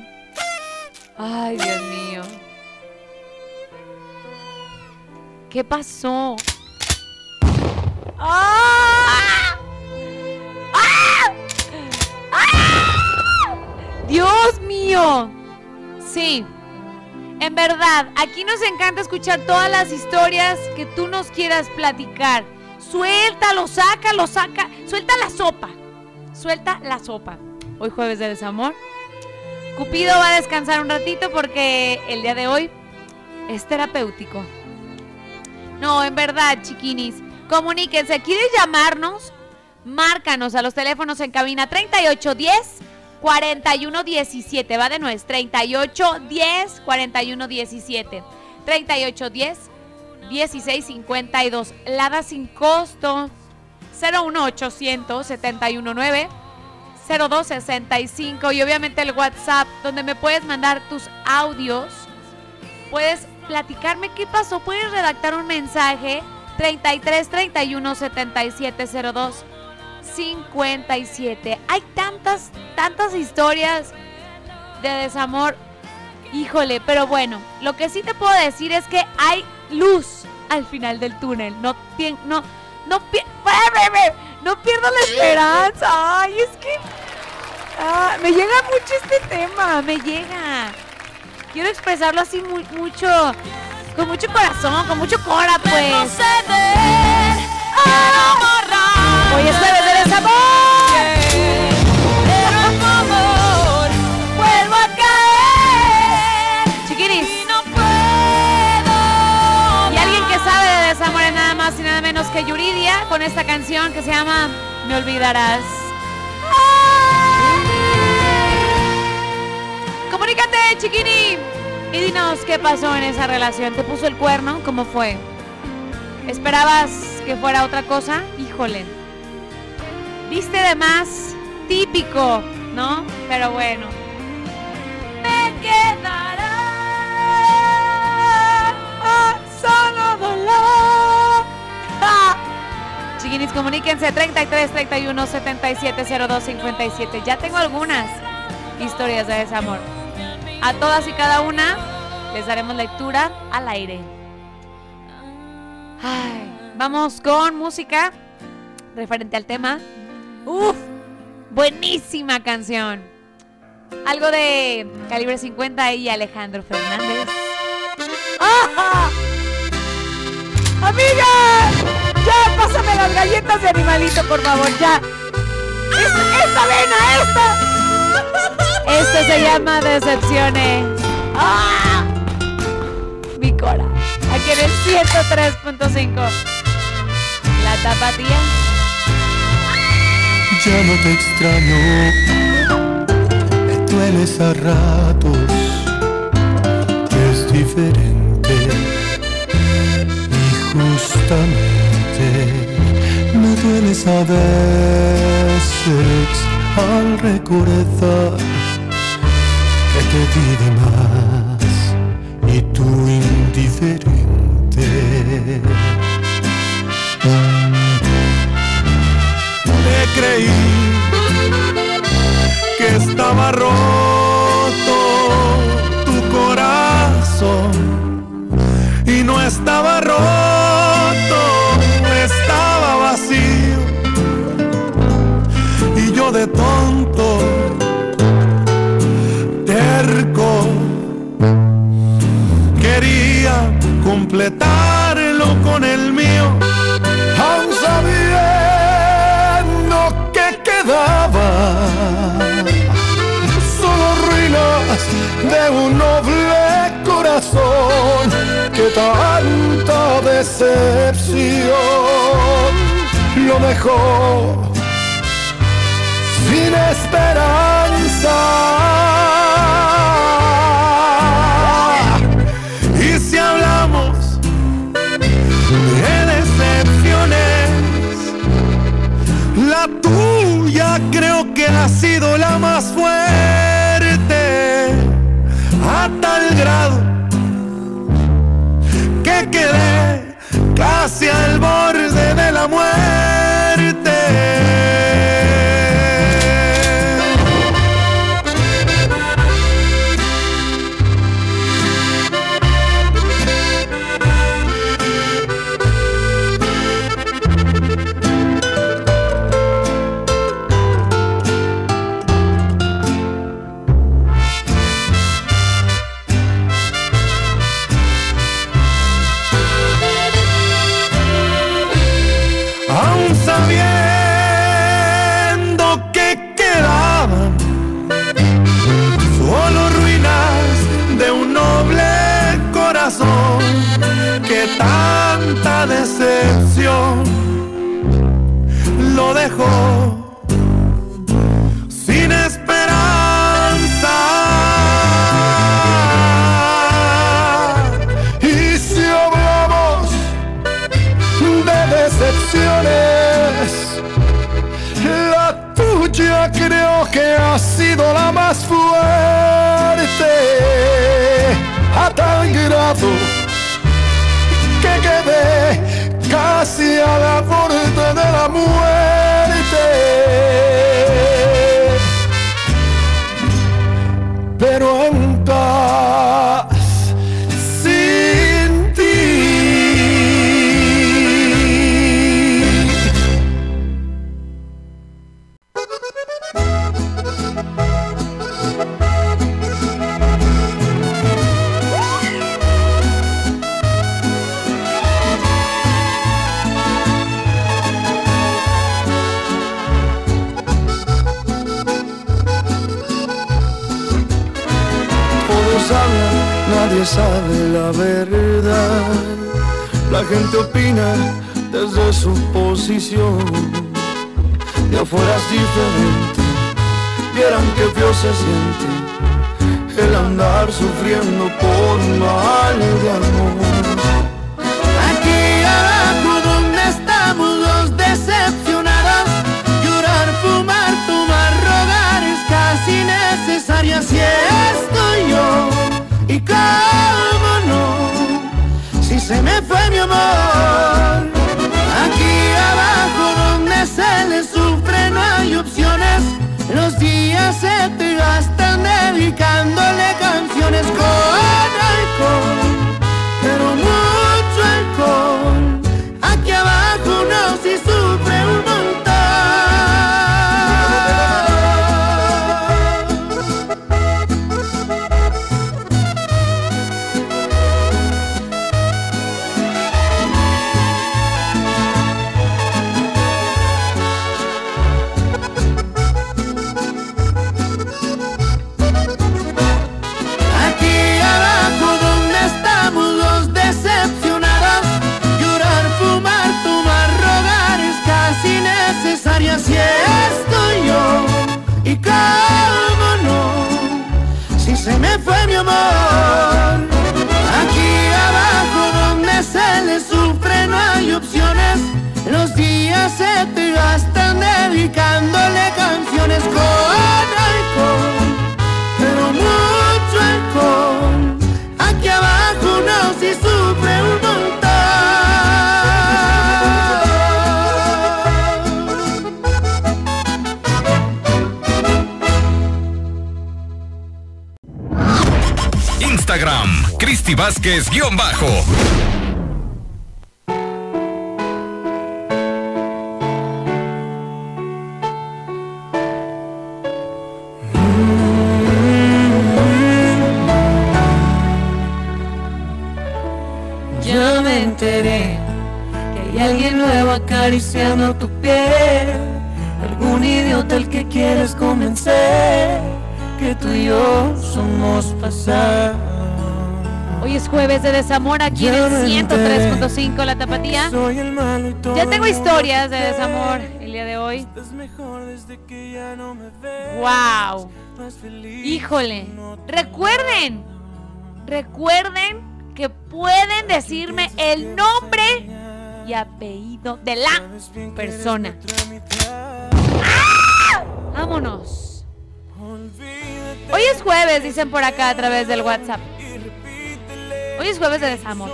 Ay, Dios mío. ¿Qué pasó? ¡Ah! ¡Ah! ¡Ah! Dios mío. Sí. En verdad, aquí nos encanta escuchar todas las historias que tú nos quieras platicar. Suéltalo, sácalo, saca. Suelta la sopa. Suelta la sopa. Hoy jueves de desamor. Cupido va a descansar un ratito porque el día de hoy es terapéutico. No, en verdad, chiquinis, comuníquense. ¿Quieres llamarnos? Márcanos a los teléfonos en cabina 3810 4117. Va de nuez. 3810 4117. 3810 1652. Lada sin costo. 01800 719 0265 y obviamente el WhatsApp donde me puedes mandar tus audios. Puedes platicarme qué pasó, puedes redactar un mensaje 33 31 77 02 57. Hay tantas tantas historias de desamor. Híjole, pero bueno, lo que sí te puedo decir es que hay luz al final del túnel. No no no pi- no pierdo la esperanza. Ay, es que ah, me llega mucho este tema, me llega. Quiero expresarlo así mu- mucho, con mucho corazón, con mucho cora, pues. Hoy es jueves de desamor. Vuelvo a caer. Chiquiris. Y alguien que sabe de desamor es nada más y nada menos que Yuridia con esta canción que se llama Me olvidarás. Comunícate, chiquini. Y dinos qué pasó en esa relación. ¿Te puso el cuerno? ¿Cómo fue? ¿Esperabas que fuera otra cosa? Híjole. Viste de más típico, ¿no? Pero bueno. Me quedará solo dolor. ¡Ja! Chiquinis, comuníquense 33 31 77 02 57. Ya tengo algunas historias de desamor. A todas y cada una les daremos lectura al aire. Vamos con música referente al tema. Uf, buenísima canción. Algo de calibre 50 y Alejandro Fernández. ¡Ah! ¡Amiga! ¡Ya! Pásame las galletas de animalito, por favor, ya. ¡Esta, esta vena, esta! Esto se llama Decepciones. ¡Ah! Mi cora. Aquí en el 103.5. La tapatía. Ya no te extraño, me dueles a ratos, que es diferente y justamente me dueles a veces al recordar te di de más y tú indiferente. Te creí que estaba roto tu corazón y no estaba roto, completarlo con el mío, aún sabiendo que quedaba solo ruinas de un noble corazón que tanta decepción lo dejó sin esperanza. Ha sido la más fuerte, a tal grado que quedé casi al borde decepción lo dejó sin esperanza. Y si hablamos de decepciones. La tuya creo que ha sido la más fuerte, a tal grado quedé casi a la borde de la muerte. Desde su posición. De afuera es diferente, vieran que feo se siente el andar sufriendo por mal de amor. Aquí abajo donde estamos los decepcionados Llorar, fumar, tomar, robar es casi necesario Así estoy yo y Si se me fue mi amor. Aquí abajo donde se le sufre no hay opciones. Los días se te gastan dedicándole canciones con alcohol. Cristi Vázquez guion bajo. Ya me enteré que hay alguien nuevo acariciando tu piel. Algún idiota al que quieres convencer que tú y yo somos pasado. Hoy es jueves de desamor aquí en el me enteré 103.5 La Tapatía. Soy el malo y todo Ya tengo historias de desamor el día de hoy. Estás mejor desde que ya no me ves. ¡Wow! Híjole. Recuerden, recuerden que pueden decirme el nombre y apellido de la persona. ¡Ah! Vámonos. Hoy es jueves, dicen por acá a través del WhatsApp. Hoy es jueves de desamor.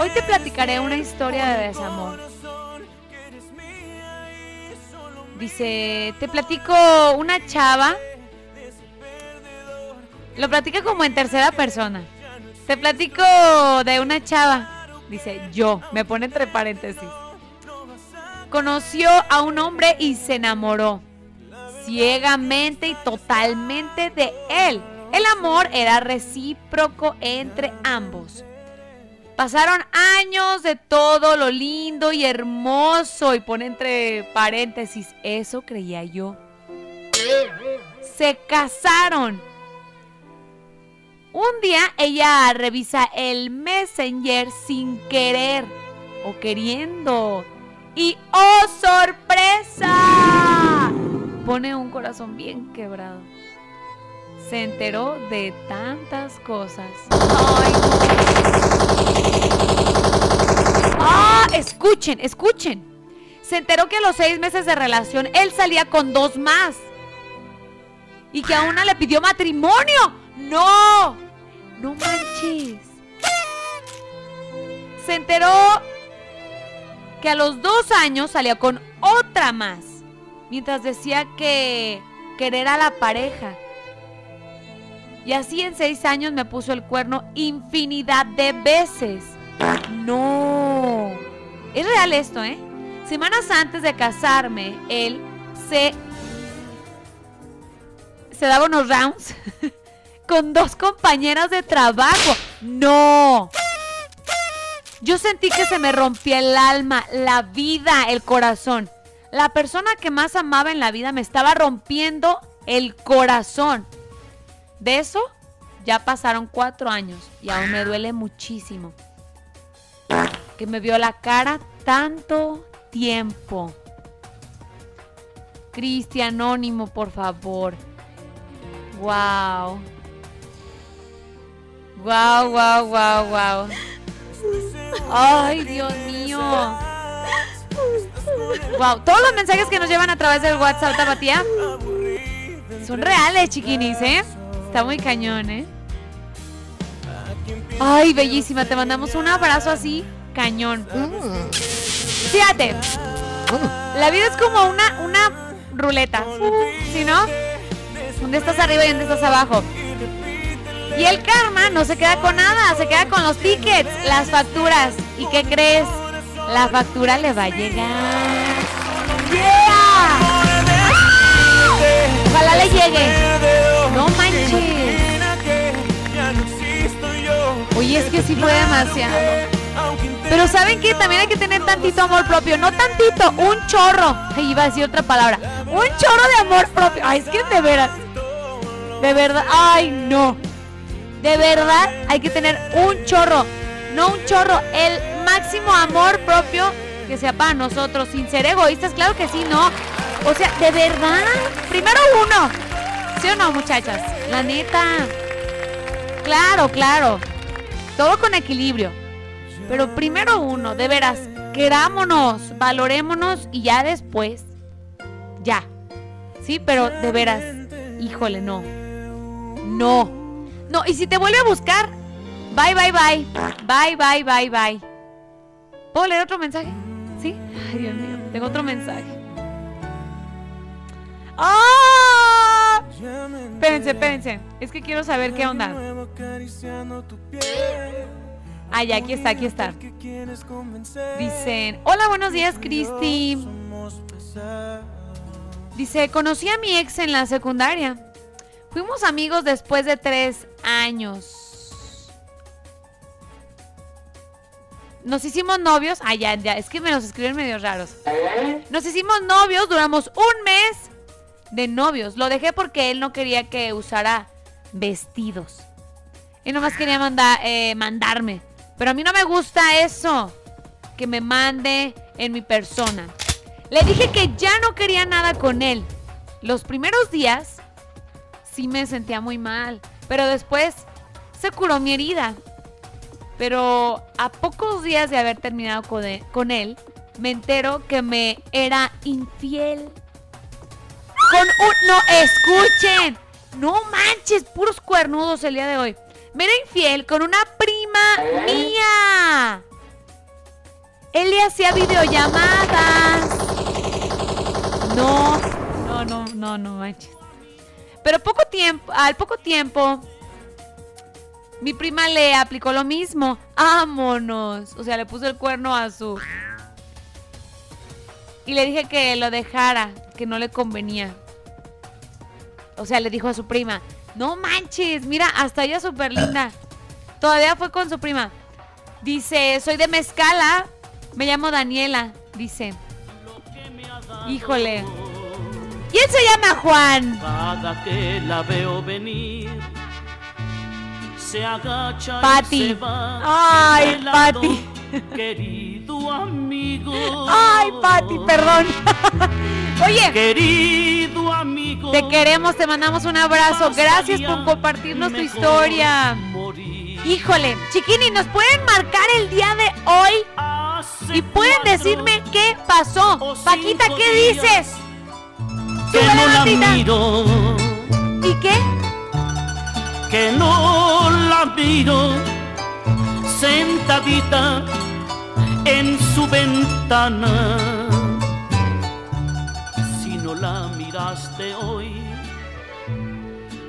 Hoy te platicaré una historia de desamor. Dice, te platico una chava. Lo platica como en tercera persona. Te platico de una chava. Dice, yo. Me pone entre paréntesis. Conoció a un hombre y se enamoró. Ciegamente y totalmente de él. El amor era recíproco entre ambos. Pasaron años de todo lo lindo y hermoso y pone entre paréntesis, eso creía yo. Se casaron. Un día ella revisa el Messenger sin querer o queriendo. Y ¡oh sorpresa! Pone un corazón bien quebrado. Se enteró de tantas cosas. Ay, ¡Ah! Escuchen, escuchen. Se enteró que a los seis meses de relación él salía con dos más. Y que a una le pidió matrimonio. ¡No! ¡No manches! Se enteró que a los dos años salía con otra más. Mientras decía que querer a la pareja. Y así en seis años me puso el cuerno infinidad de veces. No. Es real esto, ¿eh? Semanas antes de casarme, él se... Se daba unos rounds con dos compañeras de trabajo. No. Yo sentí que se me rompía el alma, la vida, el corazón. La persona que más amaba en la vida me estaba rompiendo el corazón. De eso ya pasaron cuatro años y aún me duele muchísimo. Que me vio la cara tanto tiempo. Cristi Anónimo, por favor. Wow. Wow, wow, wow, wow. Ay, Dios mío. Wow, todos los mensajes que nos llevan a través del WhatsApp Tapatía son reales, chiquinis, ¿eh? Está muy cañón, ¿eh? Ay, bellísima, te mandamos un abrazo así, cañón. Fíjate, la vida es como una, una ruleta, ¿sí no? Día estás arriba y día estás abajo. Y el karma no se queda con nada, se queda con los tickets, las facturas. ¿Y qué crees? La factura le va a llegar. ¡Yeah! Ojalá le llegue. Oye, es que sí fue demasiado. Pero ¿saben qué? También hay que tener tantito amor propio. No tantito, un chorro. Ay, iba a decir otra palabra. Un chorro de amor propio. Ay, es que de veras. De verdad. Ay, no. De verdad hay que tener un chorro. No un chorro. El máximo amor propio que sea para nosotros. Sin ser egoístas, claro que sí, no. O sea, de verdad. Primero uno. ¿Sí o no, muchachas? La neta. Claro, claro. Todo con equilibrio. Pero primero uno, de veras, querámonos, valorémonos y ya después, ya. Sí, pero de veras, híjole, no. No. No, y si te vuelve a buscar, bye, bye, bye. Bye, bye, bye, bye. ¿Puedo leer otro mensaje? ¿Sí? Ay, Dios mío, tengo otro mensaje. ¡Ah! Espérense, espérense. Es que quiero saber qué onda. Ah, ya, aquí está, aquí está. Dicen, hola, buenos días, Cristi. Dice, conocí a mi ex en la secundaria. Fuimos amigos después de tres años. Nos hicimos novios. Ah, ya, ya, es que me los escriben medio raros. Nos hicimos novios, duramos un mes de novios. Lo dejé porque él no quería que usara vestidos. Y nomás quería mandar, eh, mandarme. Pero a mí no me gusta eso. Que me mande en mi persona. Le dije que ya no quería nada con él. Los primeros días sí me sentía muy mal. Pero después se curó mi herida. Pero a pocos días de haber terminado con con él me entero que me era infiel. Con un... No, escuchen. No manches, puros cuernudos el día de hoy. Me era infiel con una prima mía. Él le hacía videollamadas. No, no, no, no, no manches. Pero poco tiempo, al poco tiempo, mi prima le aplicó lo mismo. ¡Vámonos! O sea, le puso el cuerno a su. Y le dije que lo dejara, que no le convenía. O sea, le dijo a su prima, no manches, mira, hasta ella súper linda. Todavía fue con su prima. Dice, soy de Mezcala, me llamo Daniela, dice. Híjole. Y él se llama Juan. Cada que la veo venir, se agacha Pati. y se va Ay, Pati. Querido amigo. Ay, Pati, perdón. Oye. Querido amigo. Te queremos, te mandamos un abrazo. Gracias por compartirnos tu historia. Híjole, chiquini, ¿nos pueden marcar el día de hoy? Y pueden decirme qué pasó. Paquita, ¿qué dices? Que no la Martita. miro. ¿Y qué? Que no la miro. Sentadita en su ventana. Si no la miraste hoy,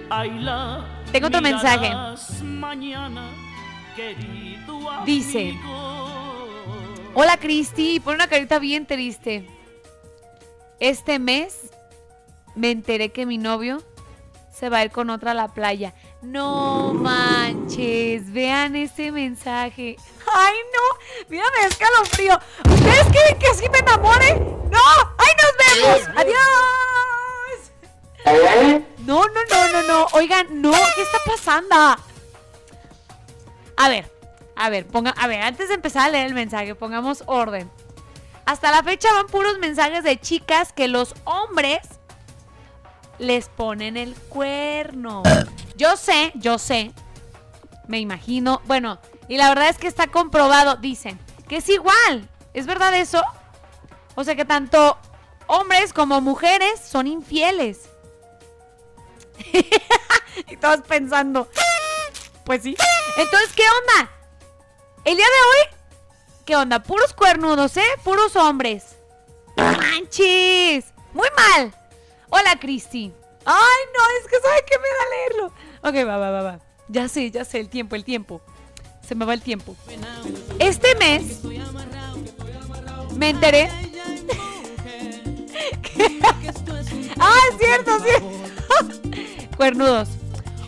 ahí la Tengo otro mensaje. Mañana, Dice. Hola, Cristi. Pon una carita bien triste. Este mes me enteré que mi novio se va a ir con otra a la playa. No manches, vean ese mensaje. Ay, no, mira, me da escalofrío. ¿Ustedes quieren que así me enamore? ¡No! ¡Ay, nos vemos! ¡Adiós! No, no, no, no, no. Oigan, no, ¿qué está pasando? A ver, a ver, ponga, a ver, antes de empezar a leer el mensaje, pongamos orden. Hasta la fecha van puros mensajes de chicas que los hombres les ponen el cuerno. Yo sé, yo sé. Me imagino. Bueno, y la verdad es que está comprobado, dicen, que es igual. ¿Es verdad eso? O sea que tanto hombres como mujeres son infieles. y todos pensando, pues sí. Entonces, ¿qué onda? El día de hoy, ¿qué onda? Puros cuernudos, ¿eh? Puros hombres. ¡No manches! Muy mal. Hola, Cristi. Ay, no, es que sabe que me da leerlo. Ok, va, va, va, va. Ya sé, ya sé, el tiempo, el tiempo. Se me va el tiempo. Este mes me enteré. ah, es cierto, sí. Cuernudos.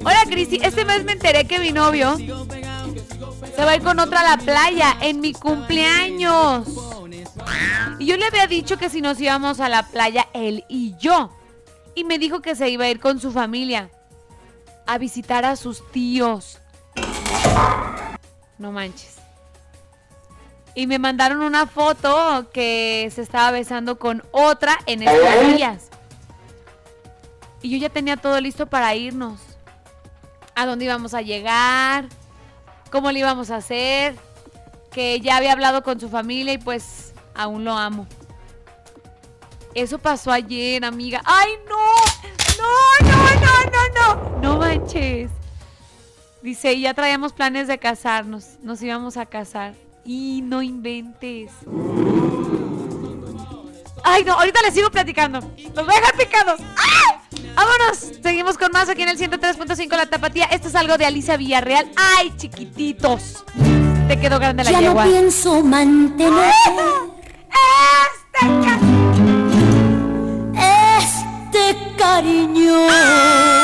Hola, Cristi. Este mes me enteré que mi novio se va a ir con otra a la playa en mi cumpleaños. Y yo le había dicho que si nos íbamos a la playa, él y yo. Y me dijo que se iba a ir con su familia a visitar a sus tíos. No manches. Y me mandaron una foto que se estaba besando con otra en estos días. Y yo ya tenía todo listo para irnos. A dónde íbamos a llegar, cómo le íbamos a hacer, que ya había hablado con su familia y pues aún lo amo. Eso pasó ayer, amiga. ¡Ay, no! ¡No, no, no, no, no! No manches. Dice, y ya traíamos planes de casarnos. Nos íbamos a casar. Y no inventes. Ay, no, ahorita les sigo platicando. Los voy a dejar picados. ¡Ah! Vámonos. Seguimos con más aquí en el 103.5 La Tapatía. Esto es algo de Alicia Villarreal. ¡Ay, chiquititos! Te quedó grande la Ya no yegua. pienso mantener este cariño. Ay,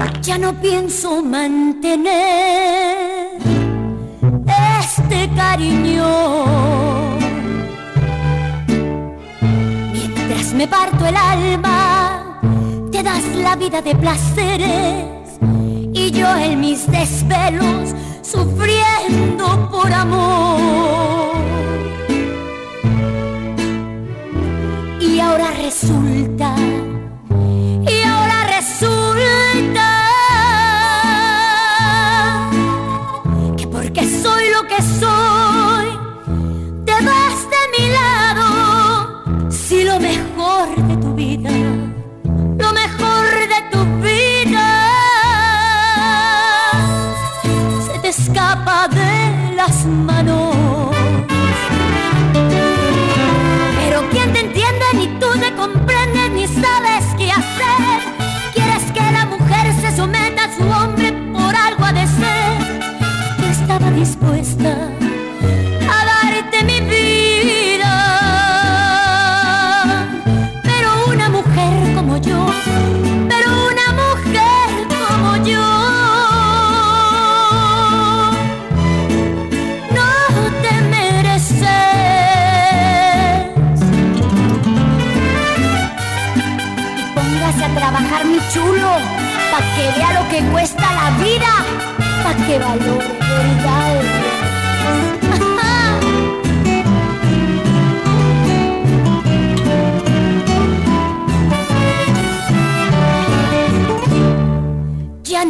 ay. Ya no pienso mantener este cariño. Mientras me parto el alma, te das la vida de placeres y yo en mis desvelos sufriendo por amor. Y ahora resulta, y ahora resulta que porque soy lo que soy,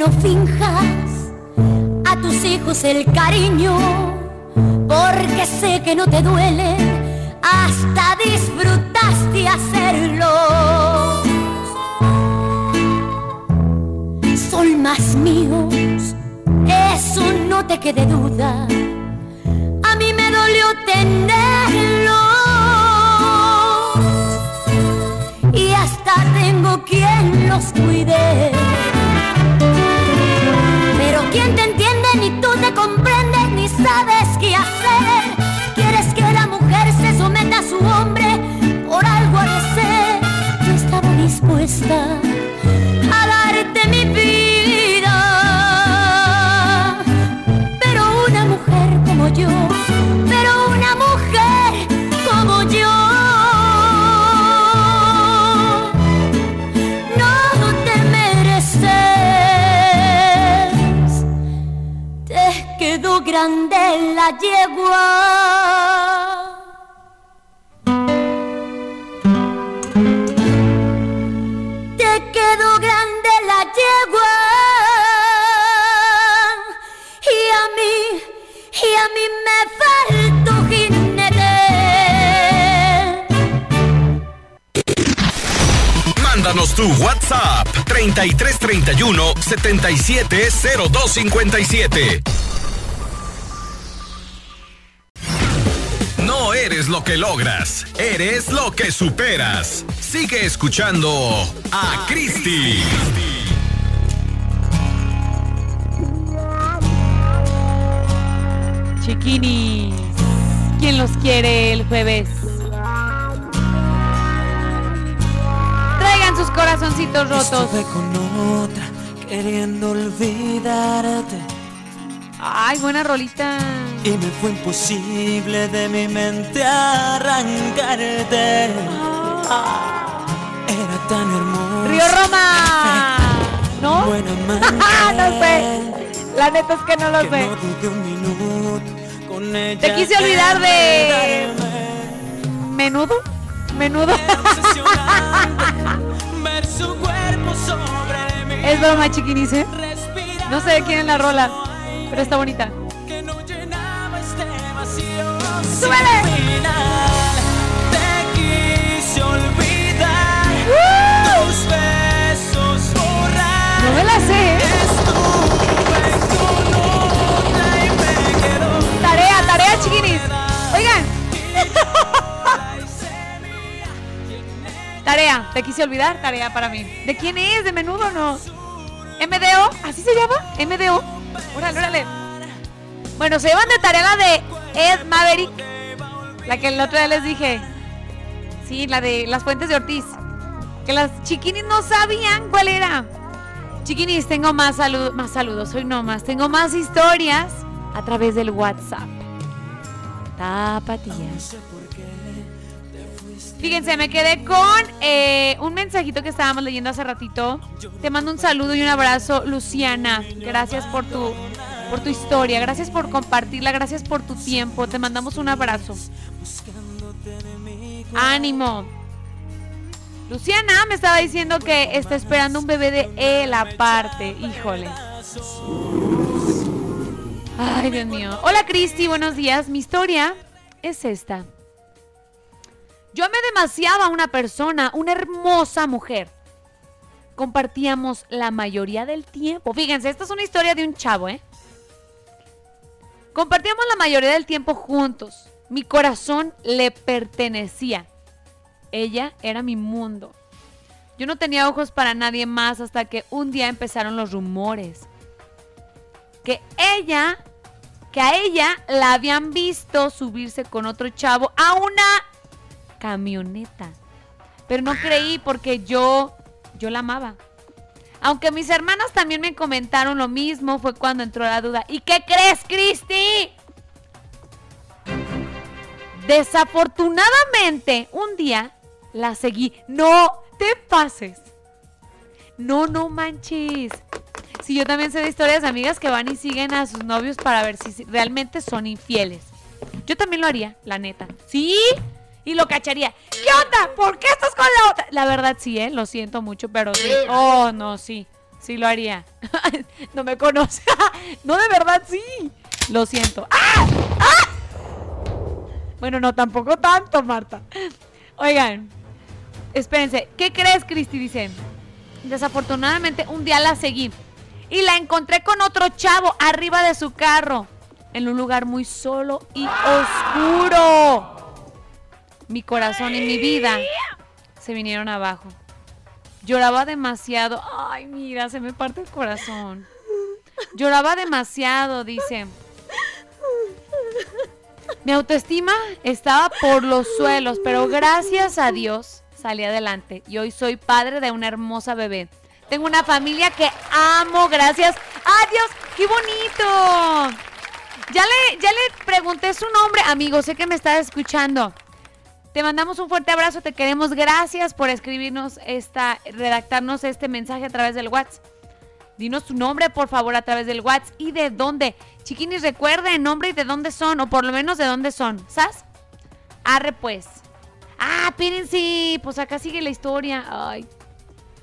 no finjas a tus hijos el cariño, porque sé que no te duele, hasta disfrutaste hacerlo. Son más míos, eso no te quede duda. A mí me dolió tenerlos a darte mi vida. Pero una mujer como yo, pero una mujer como yo. No te mereces. Te quedó grande la yegua. Tu WhatsApp 3331 770257. No eres lo que logras, eres lo que superas. Sigue escuchando a Cristi. Chiquinis. ¿Quién los quiere el jueves? Corazoncitos rotos. Estuve con otra queriendo olvidarte Ay, buena rolita. y me fue imposible de mi mente arrancarte. Era tan hermosa. Río Roma. ¿No? Buena no sé. La neta es que no lo que sé. no un minuto con ella. Te quise olvidar de. Menudo. Menudo. Es broma, chiquinis, ¿eh? No sé de quién es la rola, pero está bonita. ¡Súbele! Sin final, te quise olvidar. Tus besos borrar. No me la sé. ¿eh? Tarea, tarea, chiquinis. Oigan. Tarea, te quise olvidar, tarea para mí. ¿De quién es? ¿De menudo o no? ¿Así se llama? ¿MDO? Órale. Bueno, se llevan de tarea la de Ed Maverick. La que el otro día les dije. Sí, la de las fuentes de Ortiz. Que las chiquinis no sabían cuál era. Chiquinis, tengo más, saludos más saludos, hoy no más. Tengo más historias a través del WhatsApp. Tapatías. Fíjense, me quedé con eh, un mensajito que estábamos leyendo hace ratito. Te mando un saludo y un abrazo, Luciana. Gracias por tu, por tu historia, gracias por compartirla, gracias por tu tiempo. Te mandamos un abrazo. Ánimo. Luciana me estaba diciendo que está esperando un bebé de él aparte. Híjole. Ay, Dios mío. Hola, Cristi, buenos días. Mi historia es esta. Yo amé demasiado a una persona, una hermosa mujer. Compartíamos la mayoría del tiempo. Fíjense, esta es una historia de un chavo, ¿eh? Compartíamos la mayoría del tiempo juntos. Mi corazón le pertenecía. Ella era mi mundo. Yo no tenía ojos para nadie más hasta que un día empezaron los rumores. Que ella, que a ella la habían visto subirse con otro chavo a una camioneta. Pero no creí porque yo, yo la amaba. Aunque mis hermanos también me comentaron lo mismo, fue cuando entró la duda. ¿Y qué crees, Cristi? Desafortunadamente, un día la seguí. No te pases. No, no manches. Si yo también sé de historias de amigas que van y siguen a sus novios para ver si realmente son infieles. Yo también lo haría, la neta. ¿Sí? Y lo cacharía. ¿Qué onda? ¿Por qué estás con la otra? La verdad sí, ¿eh? Lo siento mucho, pero sí. Oh, no, sí. Sí lo haría. no me conoce. no, de verdad sí. Lo siento. ¡Ah! ¡Ah! Bueno, no, tampoco tanto, Marta. Oigan, espérense. ¿Qué crees, Cristi? Dice. Desafortunadamente, un día la seguí. Y la encontré con otro chavo arriba de su carro. En un lugar muy solo y oscuro mi corazón y mi vida se vinieron abajo. Lloraba demasiado. Ay, mira, se me parte el corazón. Lloraba demasiado, dice. Mi autoestima estaba por los suelos, pero gracias a Dios salí adelante y hoy soy padre de una hermosa bebé. Tengo una familia que amo, gracias a Dios. ¡Qué bonito! Ya le, ya le pregunté su nombre, amigo, sé que me está escuchando. Te mandamos un fuerte abrazo, te queremos. Gracias por escribirnos esta, redactarnos este mensaje a través del WhatsApp. Dinos tu nombre, por favor, a través del WhatsApp y de dónde. Chiquinis, recuerden nombre y de dónde son, o por lo menos de dónde son. ¿Sas? Arre, pues. Ah, espérense, pues acá sigue la historia. Ay,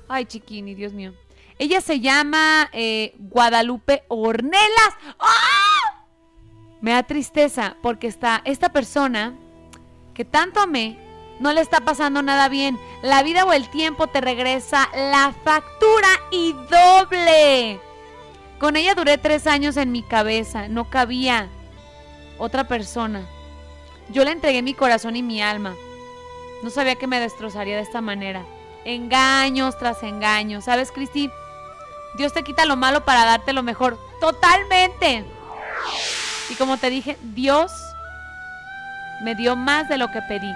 ay, chiquini, Dios mío. Ella se llama eh, Guadalupe Ornelas. ¡Ah! Me da tristeza porque está esta persona que tanto amé no le está pasando nada bien. La vida o el tiempo te regresa la factura y doble. Con ella duré tres años en mi cabeza, no cabía otra persona. Yo le entregué mi corazón y mi alma. No sabía que me destrozaría de esta manera. Engaños tras engaños. ¿Sabes, Cristi? Dios te quita lo malo para darte lo mejor. Totalmente. Y como te dije, Dios me dio más de lo que pedí.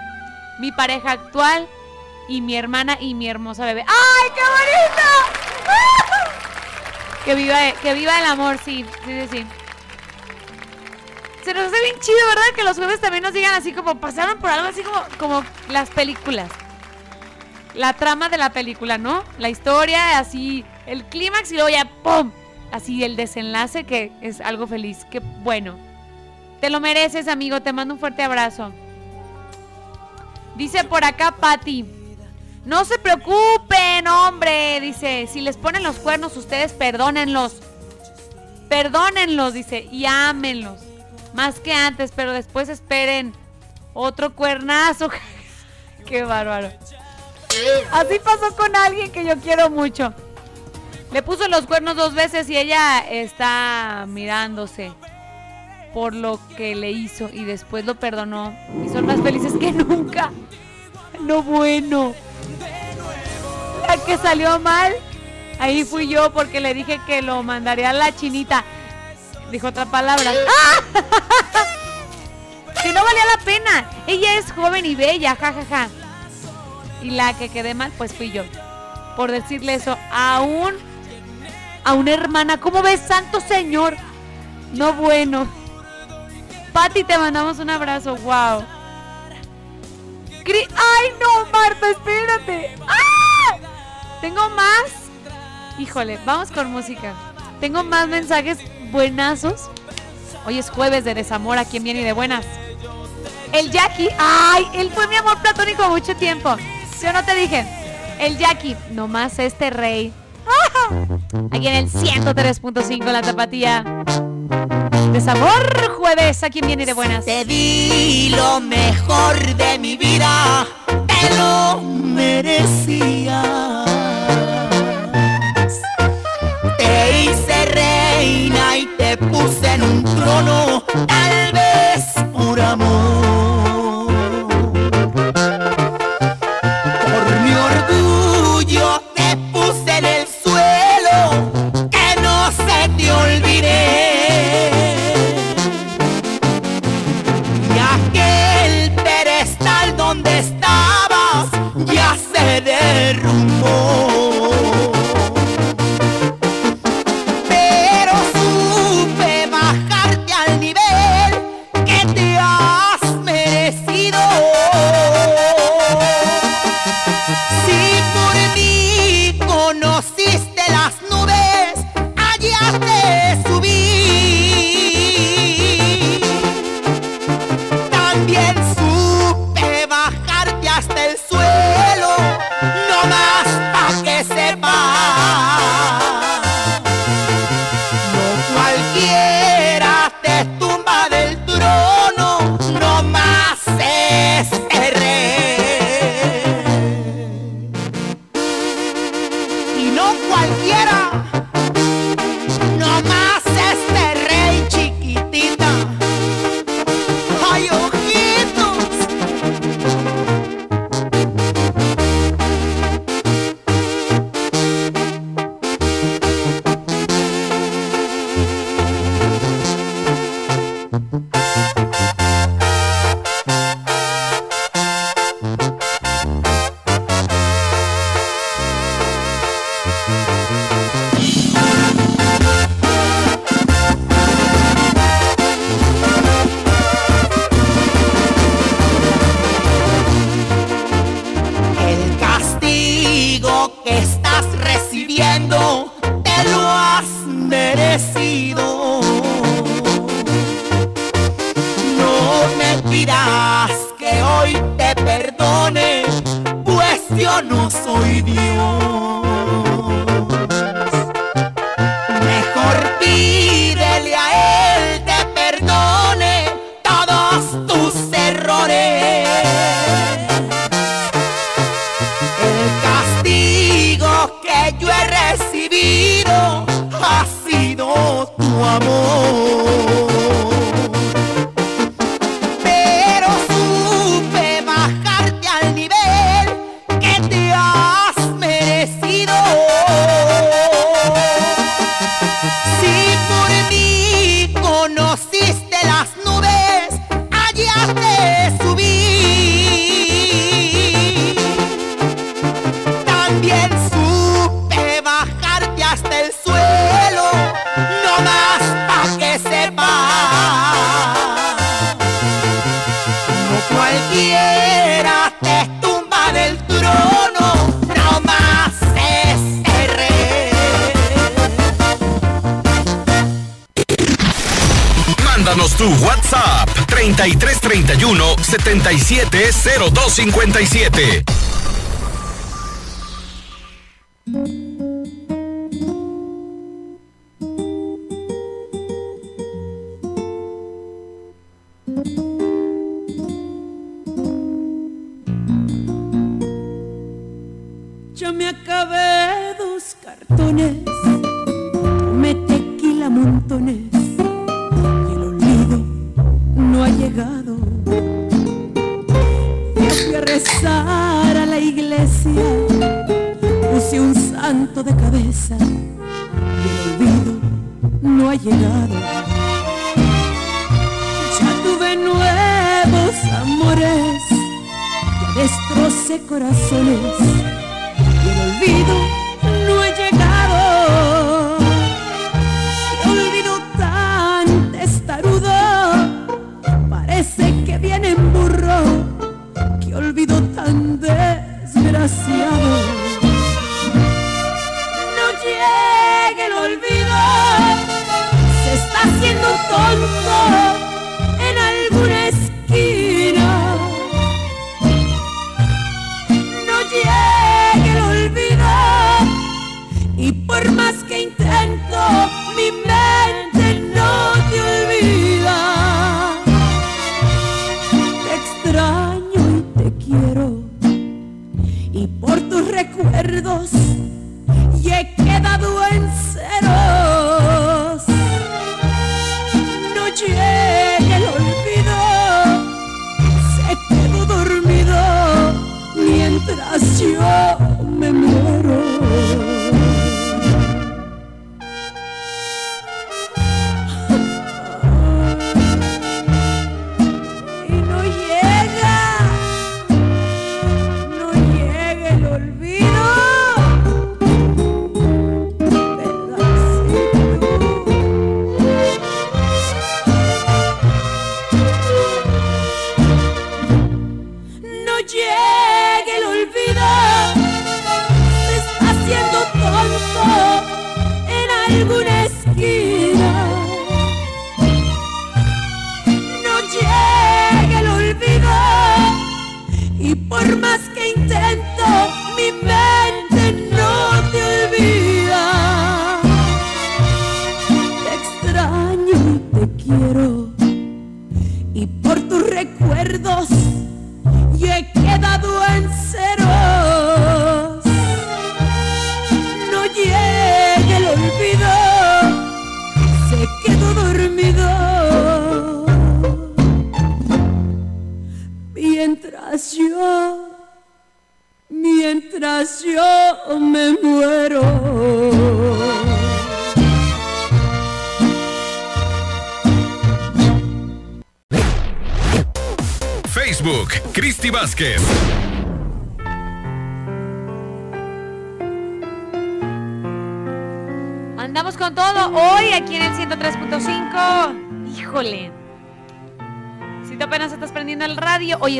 Mi pareja actual y mi hermana y mi hermosa bebé. ¡Ay, qué bonito! Que viva, que viva el amor, sí, sí, sí. Se nos hace bien chido, ¿verdad? Que los jueves también nos digan así como pasaron por algo así como, como las películas. La trama de la película, ¿no? La historia, así, el clímax y luego ya ¡pum! Así el desenlace que es algo feliz. Qué bueno. Te lo mereces, amigo. Te mando un fuerte abrazo. Dice por acá Patti. No se preocupen, hombre. Dice, si les ponen los cuernos, ustedes perdónenlos. Perdónenlos, dice, y ámenlos. Más que antes, pero después esperen otro cuernazo. Qué bárbaro. Así pasó con alguien que yo quiero mucho. Le puso los cuernos dos veces y ella está mirándose por lo que le hizo y después lo perdonó y son más felices que nunca. No bueno. La que salió mal, ahí fui yo porque le dije que lo mandaría a la chinita. Dijo otra palabra. ¡Ah! que no valía la pena. Ella es joven y bella, jajaja. Y la que quedé mal, pues fui yo. Por decirle eso a un a una hermana. ¿Cómo ves, santo señor? No bueno. Pati, te mandamos un abrazo. Wow. ¡Ay, no, Marta! Espérate. ¡Ah! Tengo más. Híjole, vamos con música. Tengo más mensajes buenazos. Hoy es jueves de desamor. ¿A quién viene y de buenas? El Jackie. ¡Ay! Él fue mi amor platónico mucho tiempo. ¿Sí o no te dije? El Jackie. Nomás este rey. Aquí en el 103.5 la tapatía. Desamor jueves, ¿a quién viene de buenas? Te di lo mejor de mi vida, te lo merecías. Te hice reina y te puse en un trono, tal vez por amor.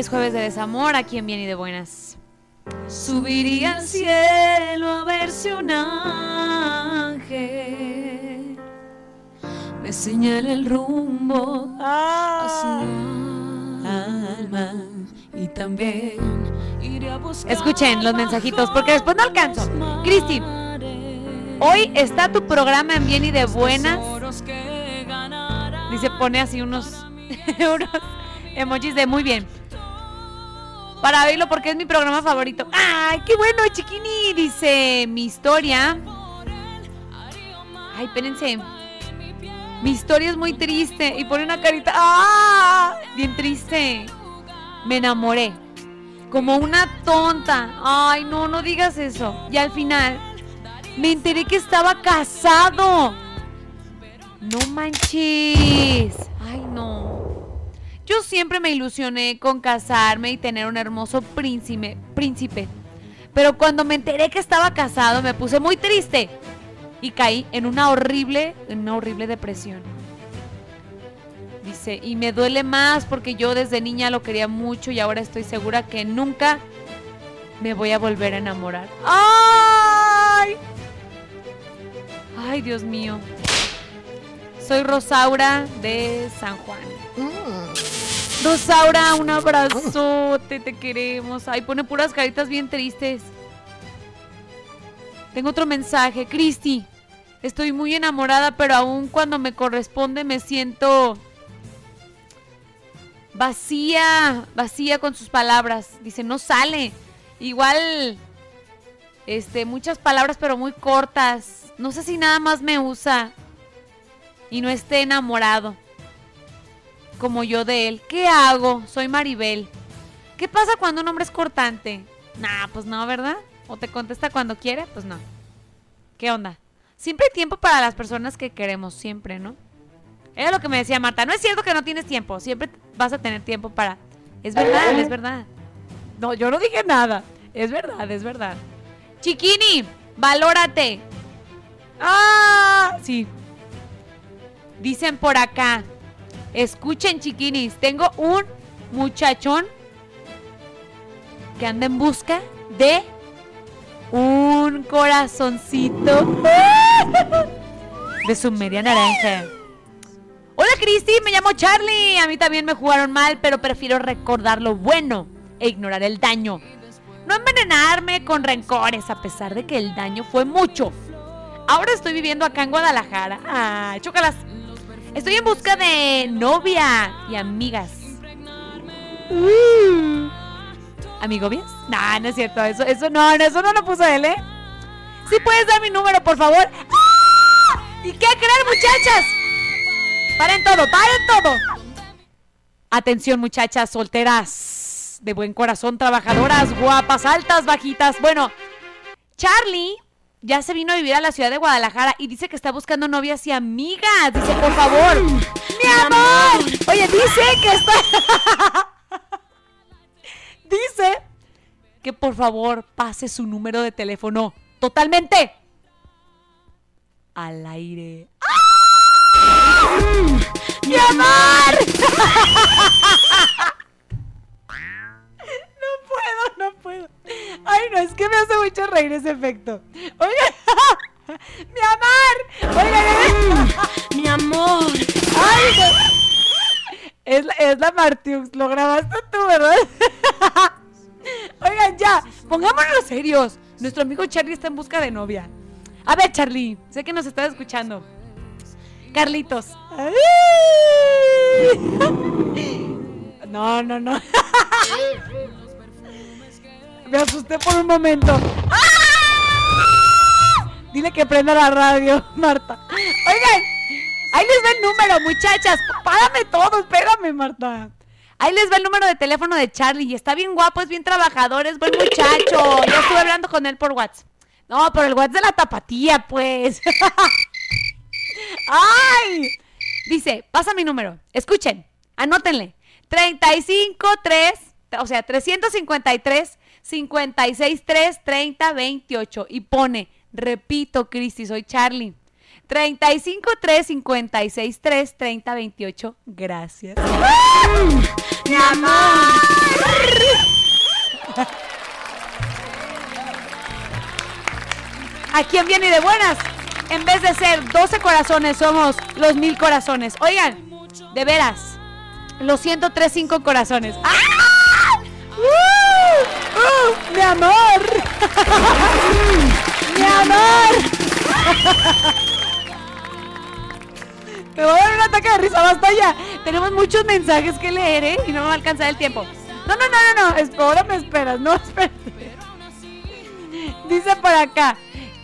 Jueves de desamor aquí en Bien y de Buenas. Subiría al cielo a verse un ángel. Me señala el rumbo a su alma. Y también iré a buscar. Escuchen los mensajitos porque después no alcanzo. Cristi, hoy está tu programa en Bien y de Buenas. Dice, pone así unos, unos emojis de muy bien para verlo porque es mi programa favorito. ¡Ay, qué bueno, chiquini! Dice mi historia. Ay, espérense. Mi historia es muy triste. Y pone una carita. ¡Ah! Bien triste. Me enamoré. Como una tonta. Ay, no, no digas eso. Y al final, me enteré que estaba casado. No manches. Ay, no. Yo siempre me ilusioné con casarme y tener un hermoso príncipe, príncipe. Pero cuando me enteré que estaba casado me puse muy triste y caí en una horrible, una horrible depresión. Dice, y me duele más porque yo desde niña lo quería mucho y ahora estoy segura que nunca me voy a volver a enamorar. ¡Ay! Ay, Dios mío. Soy Rosaura de San Juan. Rosaura, un abrazote, te queremos. Ay, pone puras caritas bien tristes. Tengo otro mensaje. Cristi, estoy muy enamorada, pero aún cuando me corresponde me siento vacía, vacía con sus palabras. Dice, no sale. Igual, este, muchas palabras, pero muy cortas. No sé si nada más me usa y no esté enamorado como yo de él. ¿Qué hago? Soy Maribel. ¿Qué pasa cuando un hombre es cortante? Nah, pues no, ¿verdad? ¿O te contesta cuando quiere? Pues no. ¿Qué onda? Siempre hay tiempo para las personas que queremos, siempre, ¿no? Era lo que me decía Marta. No es cierto que no tienes tiempo. Siempre vas a tener tiempo para... Es verdad, es verdad. No, yo no dije nada. Es verdad, es verdad. Chiquini, valórate. ¡Ah! Sí. Dicen por acá. Escuchen, chiquinis. Tengo un muchachón que anda en busca de un corazoncito de su media naranja. Hola Cristi, me llamo Charlie. A mí también me jugaron mal, pero prefiero recordar lo bueno e ignorar el daño. No envenenarme con rencores, a pesar de que el daño fue mucho. Ahora estoy viviendo acá en Guadalajara. Ah, chócalas. Estoy en busca de novia y amigas. Uh. ¿Amigobias? No, no es cierto. Eso, eso no, eso no lo puso él, ¿eh? ¿Sí puedes dar mi número, por favor? ¡Ah! ¿Y qué creer, muchachas? Paren todo, paren todo. Atención, muchachas solteras, de buen corazón, trabajadoras, guapas, altas, bajitas. Bueno, Charlie ya se vino a vivir a la ciudad de Guadalajara y dice que está buscando novias y amigas. Dice, por favor, mi amor. Oye, dice que está... dice que por favor pase su número de teléfono totalmente al aire. ¡Ah! ¡Mi amor! No puedo, puedo. Ay, no, es que me hace mucho reír ese efecto. Oiga, mi amor. Oiga, mi amor. Ay, no. Es la, es la Martiux, lo grabaste tú, ¿verdad? Oigan, ya, pongámonos serios. Nuestro amigo Charlie está en busca de novia. A ver, Charlie, sé que nos estás escuchando. Carlitos. No, no, no. Me asusté por un momento. ¡Ah! Dile que prenda la radio, Marta. Oigan, ahí les va el número, muchachas. Párame todos, pégame, Marta. Ahí les va el número de teléfono de Charlie. Y está bien guapo, es bien trabajador, es buen muchacho. Ya estuve hablando con él por WhatsApp. No, por el WhatsApp de la tapatía, pues. ¡Ay! Dice, pasa mi número. Escuchen, anótenle. 353, o sea, 353 563 30 28 y pone, repito, Cristi, soy Charlie. 353 563 30 28. Gracias. ¡Mi amor! ¿A quién viene de buenas? En vez de ser 12 corazones, somos los mil corazones. Oigan, de veras, los 103 corazones. ¡Ah! ¡Uh! ¡Uh! ¡Mi amor! ¡Mi amor! Me voy a dar un ataque de risa, basta ya. Tenemos muchos mensajes que leer, ¿eh? Y no me va a alcanzar el tiempo. No, no, no, no, no. Ahora me esperas, no, espérate. Dice por acá.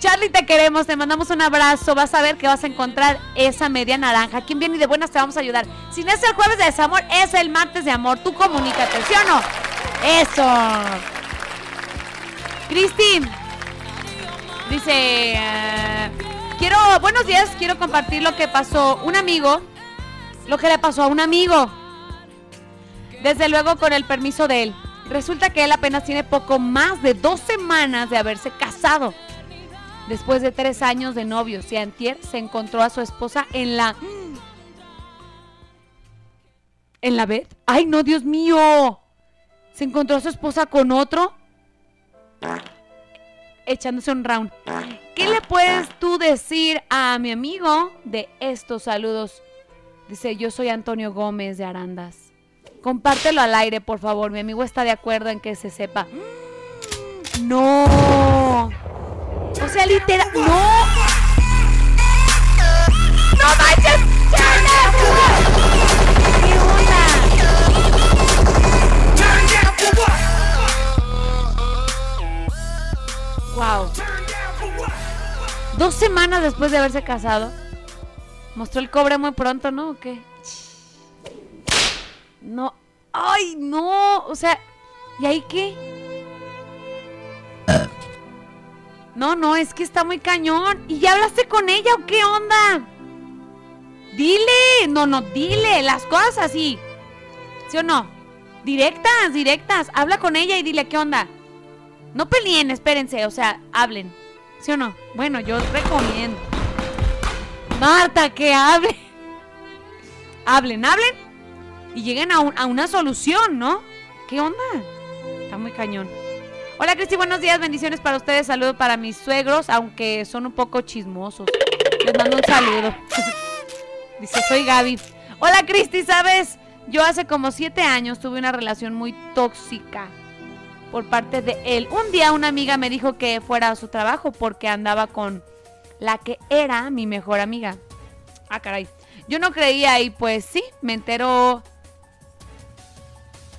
Charlie, te queremos, te mandamos un abrazo. Vas a ver que vas a encontrar esa media naranja. ¿Quién viene y de buenas te vamos a ayudar? Si no es el jueves de desamor, es el martes de amor. Tú comunícate, ¿sí o no? Eso. Cristi dice: eh, Quiero, buenos días, quiero compartir lo que pasó. Un amigo, lo que le pasó a un amigo. Desde luego, con el permiso de él. Resulta que él apenas tiene poco más de dos semanas de haberse casado. Después de tres años de novios, y antier se encontró a su esposa en la... ¿En la bed? ¡Ay, no, Dios mío! Se encontró a su esposa con otro echándose un round. ¿Qué le puedes tú decir a mi amigo de estos saludos? Dice, yo soy Antonio Gómez de Arandas. Compártelo al aire, por favor. Mi amigo está de acuerdo en que se sepa. No. O sea, literal. No. No manches. ¿Qué onda? Wow. Dos semanas después de haberse casado. Mostró el cobre muy pronto, ¿no? ¿O qué? No. ¡Ay, no! O sea, ¿y ahí qué? No, no, es que está muy cañón. ¿Y ya hablaste con ella o qué onda? Dile, no, no, dile las cosas así. ¿Sí o no? Directas, directas. Habla con ella y dile qué onda. No peleen, espérense, o sea, hablen. ¿Sí o no? Bueno, yo recomiendo. Marta, que hable. Hablen, hablen y lleguen a, a una solución, ¿no? ¿Qué onda? Está muy cañón. Hola Cristi, buenos días, bendiciones para ustedes, saludo para mis suegros, aunque son un poco chismosos. Les mando un saludo. Dice, soy Gaby. Hola Cristi, ¿sabes? Yo hace como siete años tuve una relación muy tóxica por parte de él. Un día una amiga me dijo que fuera a su trabajo porque andaba con la que era mi mejor amiga. Ah, caray. Yo no creía y pues sí, me enteró.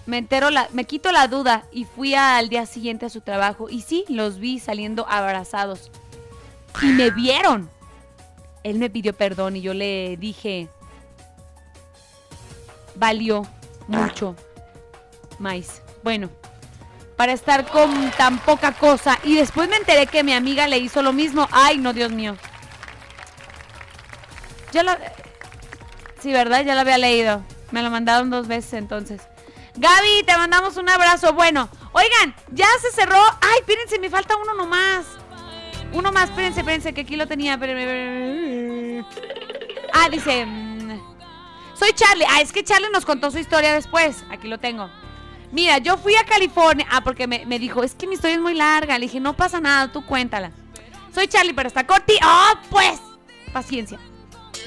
Me entero la, me quito la duda y fui al día siguiente a su trabajo y sí, los vi saliendo abrazados. Y me vieron. Él me pidió perdón y yo le dije, valió mucho. Mais. Bueno, para estar con tan poca cosa. Y después me enteré que mi amiga le hizo lo mismo. Ay, no, Dios mío. Ya la... Sí, ¿verdad? Ya la había leído. Me lo mandaron dos veces entonces. Gaby, te mandamos un abrazo. Bueno, oigan, ya se cerró. Ay, espérense, me falta uno nomás. Uno más, espérense, espérense, que aquí lo tenía. Ah, dice... mm, Soy Charlie. Ah, es que Charlie nos contó su historia después. Aquí lo tengo. Mira, yo fui a California. Ah, porque me, me dijo, es que mi historia es muy larga. Le dije, no pasa nada, tú cuéntala. Soy Charlie, pero está corti. ¡Oh, pues! Paciencia.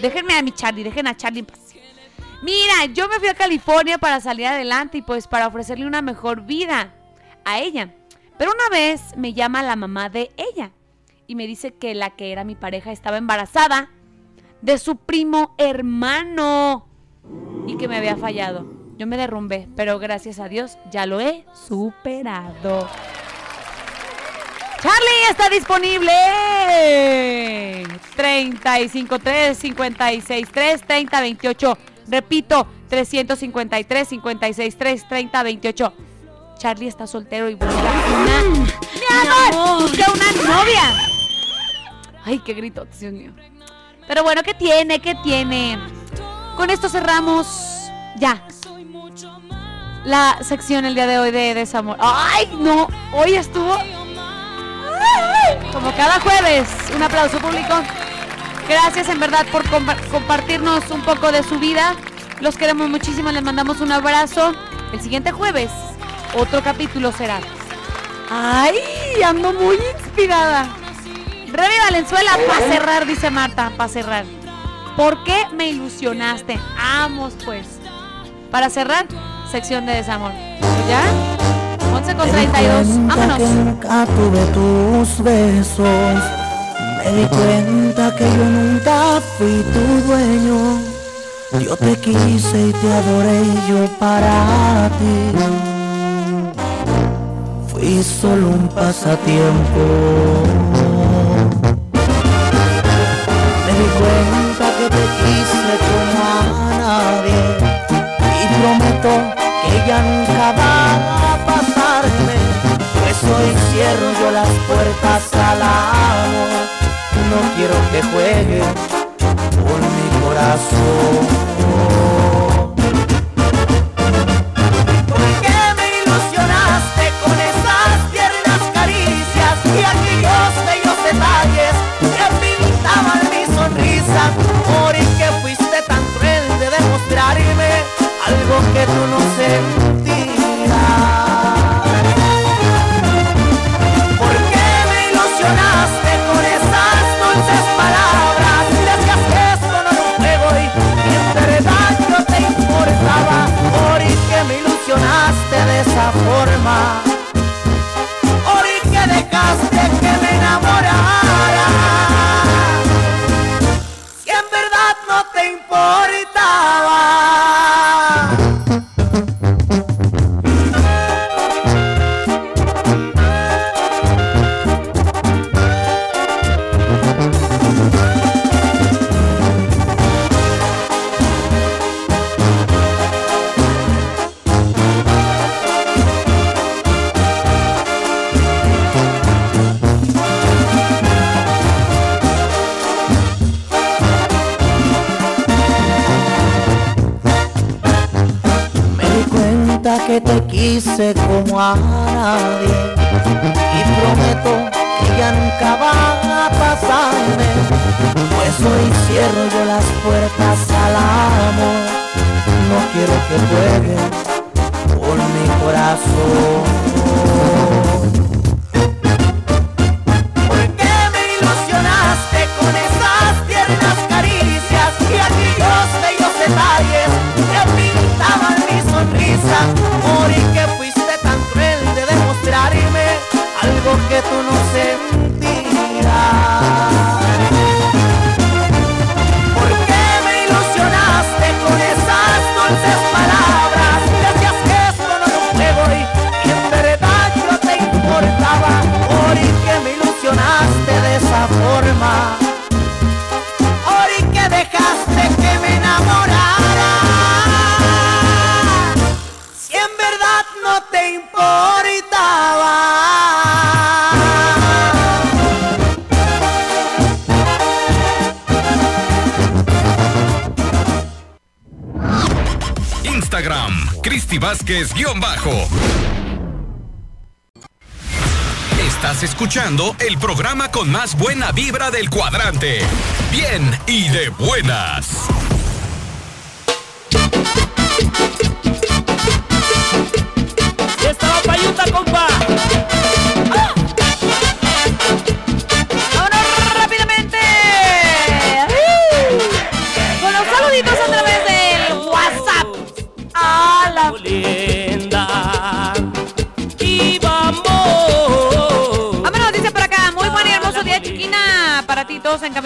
Déjenme a mi Charlie, dejen a Charlie. Mira, yo me fui a California para salir adelante y pues para ofrecerle una mejor vida a ella. Pero una vez me llama la mamá de ella y me dice que la que era mi pareja estaba embarazada de su primo hermano y que me había fallado. Yo me derrumbé, pero gracias a Dios ya lo he superado. Charlie está disponible. 353 563 3028. Repito, 353 563 3028. Charlie está soltero y busca una. ¡Mi amor! Busca una novia. Ay, qué grito, Dios mío. Pero bueno, ¿qué tiene? ¿Qué tiene? Con esto cerramos ya la sección el día de hoy de Desamor. ¡Ay, no! Hoy estuvo como cada jueves. Un aplauso público. Gracias en verdad por compa- compartirnos un poco de su vida. Los queremos muchísimo, les mandamos un abrazo. El siguiente jueves, otro capítulo será. ¡Ay! Ando muy inspirada. Rebe Valenzuela, para cerrar, dice Marta, para cerrar. ¿Por qué me ilusionaste? Vamos pues. Para cerrar, sección de desamor. ¿Ya? 11 con 32. Vámonos. nunca tuve tus besos. Me di cuenta que yo nunca fui tu dueño. Yo te quise y te adoré yo para ti. Fui solo un pasatiempo. cuenta que te quise como a nadie y prometo que ya nunca va a pasarme, pues hoy cierro yo las puertas al amor, no quiero que juegue con mi corazón. ¿Por qué me ilusionaste a nadie. Y prometo que ya nunca va a pasarme, pues hoy cierro yo las puertas al amor, no quiero que juegue con mi corazón. Vázquez guion bajo. Estás escuchando el programa con más buena vibra del cuadrante. Bien y de buenas.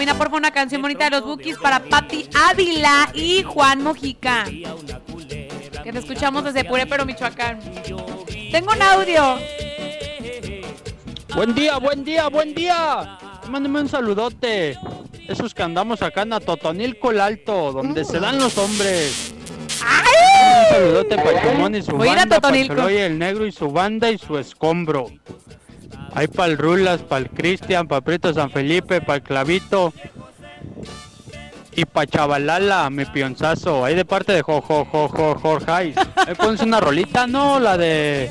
Camina por una canción bonita de los Bookies para Patti Ávila y Juan Mojica. Que te escuchamos desde Purépero, Michoacán. Tengo un audio. Buen día, buen día, buen día. Mándame un saludote. Esos que andamos acá en Atotonilco el Alto, donde se dan los hombres. Un saludote para el Comón y su Voy a ir a banda, para el Negro y su banda y su escombro. Hay para el Rulas, para el Cristian, para Prieto San Felipe, para el Clavito. Y para Chavalala, mi pionzazo. Ahí de parte de Jojo, Jojo, Jorge. ¿Me pones una rolita? No, la de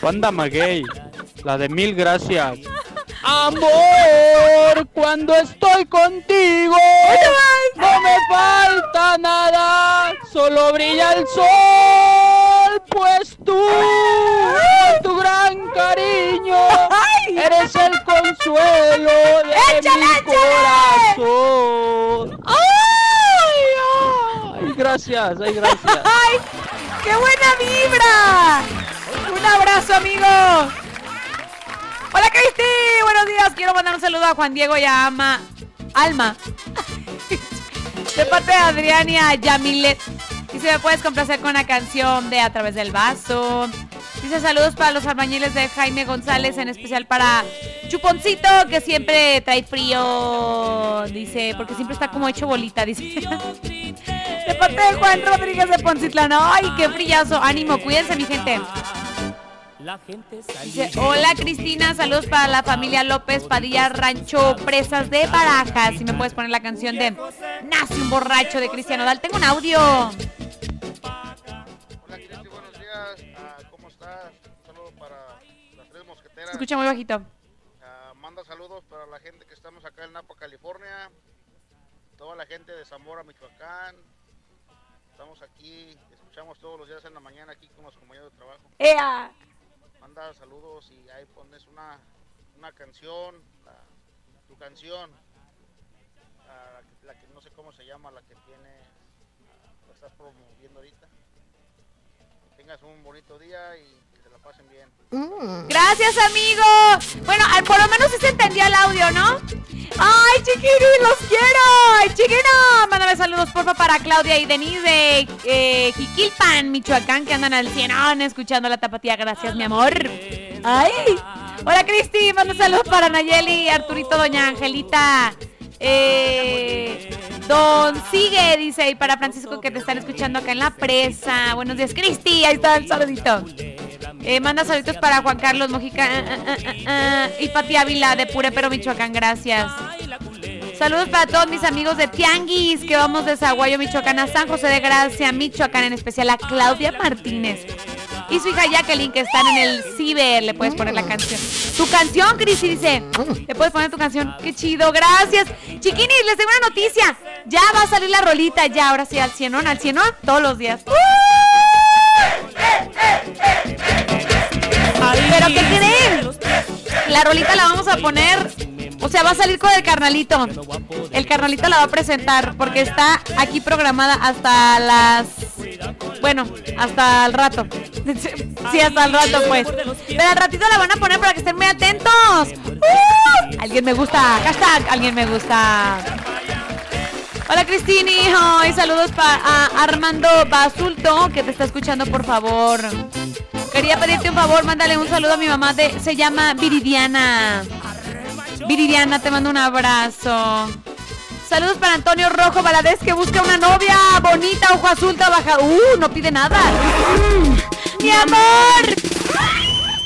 Banda Maguey. La de Mil Gracias. Amor, cuando estoy contigo, no me falta nada, solo brilla el sol, pues tú, con tu gran cariño, eres el consuelo de mi corazón. ¡Ay! Ay, gracias, ay, gracias. ¡Ay! ¡Qué buena vibra! Un abrazo, amigo. Hola, Cristi. Buenos días. Quiero mandar un saludo a Juan Diego y a Ama. Alma. De parte de Adrián y a Yamilet. Si me puedes complacer con una canción de A través del vaso. Dice saludos para los albañiles de Jaime González, en especial para Chuponcito, que siempre trae frío, dice, porque siempre está como hecho bolita, dice. De parte de Juan Rodríguez de Poncitlán. Ay, qué frillazo. Ánimo, cuídense, mi gente. Dice, hola Cristina, saludos para la familia López Padilla Rancho Presas de Barajas. Si me puedes poner la canción de Nace un borracho de Cristiano Dal. Tengo un audio. Se escucha muy bajito. Ah, manda saludos para la gente que estamos acá en Napa, California. Toda la gente de Zamora, Michoacán. Estamos aquí, escuchamos todos los días en la mañana aquí con los compañeros de trabajo. ¡Ea! Manda saludos y ahí pones una, una canción, la- tu canción, la, que- la que no sé cómo se llama, la que tiene, la estás promoviendo ahorita. Que tengas un bonito día y se la pasen bien. Gracias, amigo. Bueno, al- por lo menos sí se entendió el audio, ¿no? ¡Ay, chiquini, los quiero! ¡Ay, chiquino! Mándame saludos, porfa, para Claudia y Denise de eh, Jiquilpan, Michoacán, que andan al cienón escuchando la tapatía. Gracias, mi amor. ¡Ay! Hola, Cristi. Manda saludos para Nayeli, Arturito, Doña Angelita. Eh, don Sigue, dice, y para Francisco que te están escuchando acá en la presa. Buenos días, Cristi. Ahí está el saludito. Eh, manda saluditos para Juan Carlos Mojica ah, ah, ah, y Pati Ávila de Purépero, Michoacán. Gracias. Saludos para todos mis amigos de Tianguis, que vamos de Zaguayo, Michoacán, a San José de Gracia, Michoacán, en especial a Claudia Martínez. Y su hija Jacqueline, que están en el ciber, le puedes poner la canción. Tu canción, Crisi, dice. Le puedes poner tu canción. Qué chido, gracias. Chiquinis, les tengo una noticia. Ya va a salir la rolita, ya, ahora sí, al cienón, al cienón, todos los días. Pero ¿qué creen? La rolita la vamos a poner, o sea, va a salir con el carnalito. El carnalito la va a presentar porque está aquí programada hasta las, bueno, hasta el rato. Sí, hasta el rato pues. Pero al ratito la van a poner para que estén muy atentos. ¡Uh! Alguien me gusta, hashtag, alguien me gusta. Hola Cristini, y saludos para Armando Basulto que te está escuchando por favor. Quería pedirte un favor, mándale un saludo a mi mamá, de, se llama Viridiana. Viridiana, te mando un abrazo. Saludos para Antonio Rojo Valadez que busca una novia bonita, ojo azul, trabaja. Uh, no pide nada. Mm, mi amor.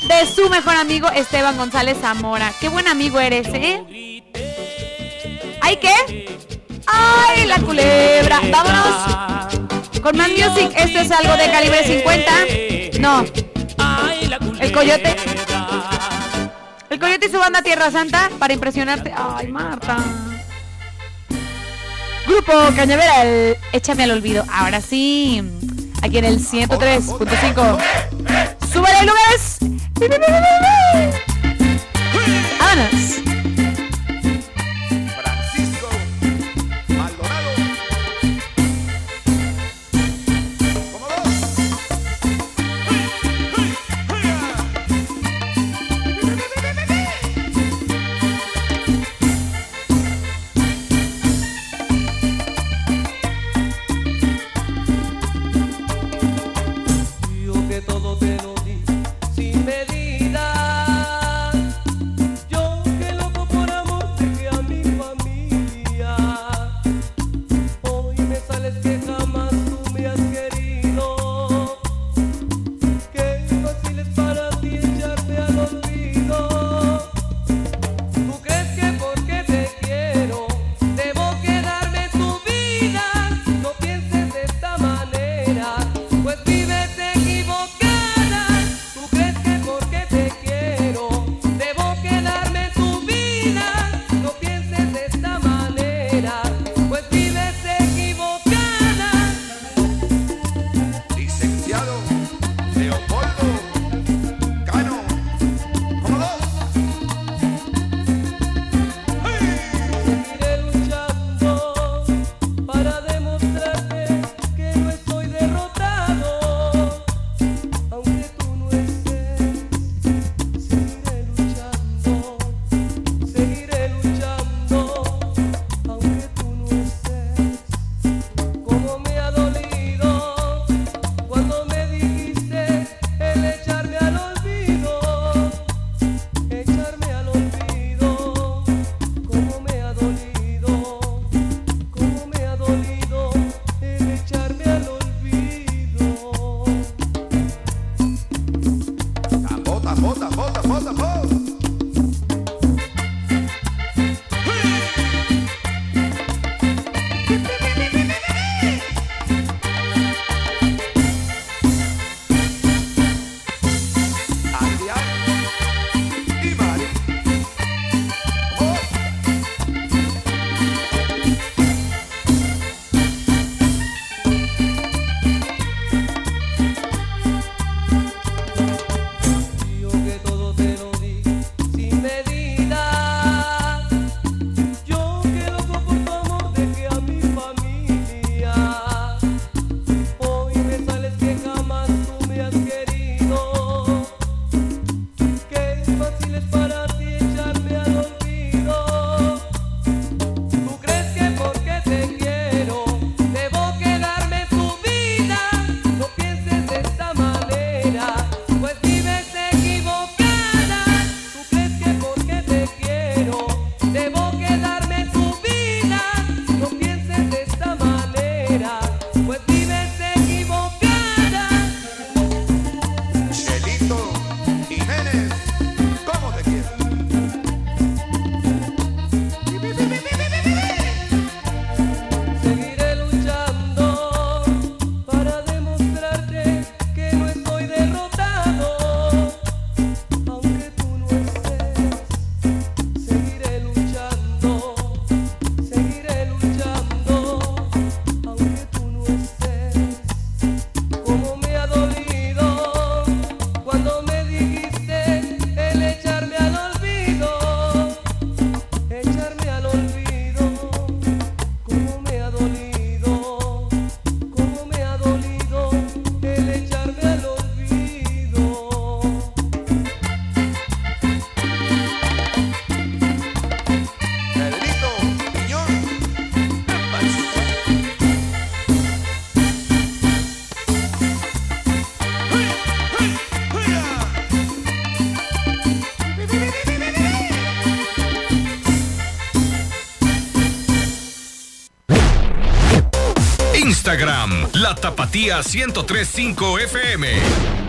De su mejor amigo Esteban González Zamora. Qué buen amigo eres, ¿eh? ¿Ay qué? ¡Ay, la culebra! ¡Vámonos! Con más music, esto es algo de calibre 50. No. El coyote. Coyote y su banda Tierra Santa para impresionarte. ¡Ay, Marta! Grupo Cañaveral, échame al olvido. Ahora sí, aquí en el 103.5. ¡Súbale, lugares! ¡Vámonos! Tapatía 1035 FM.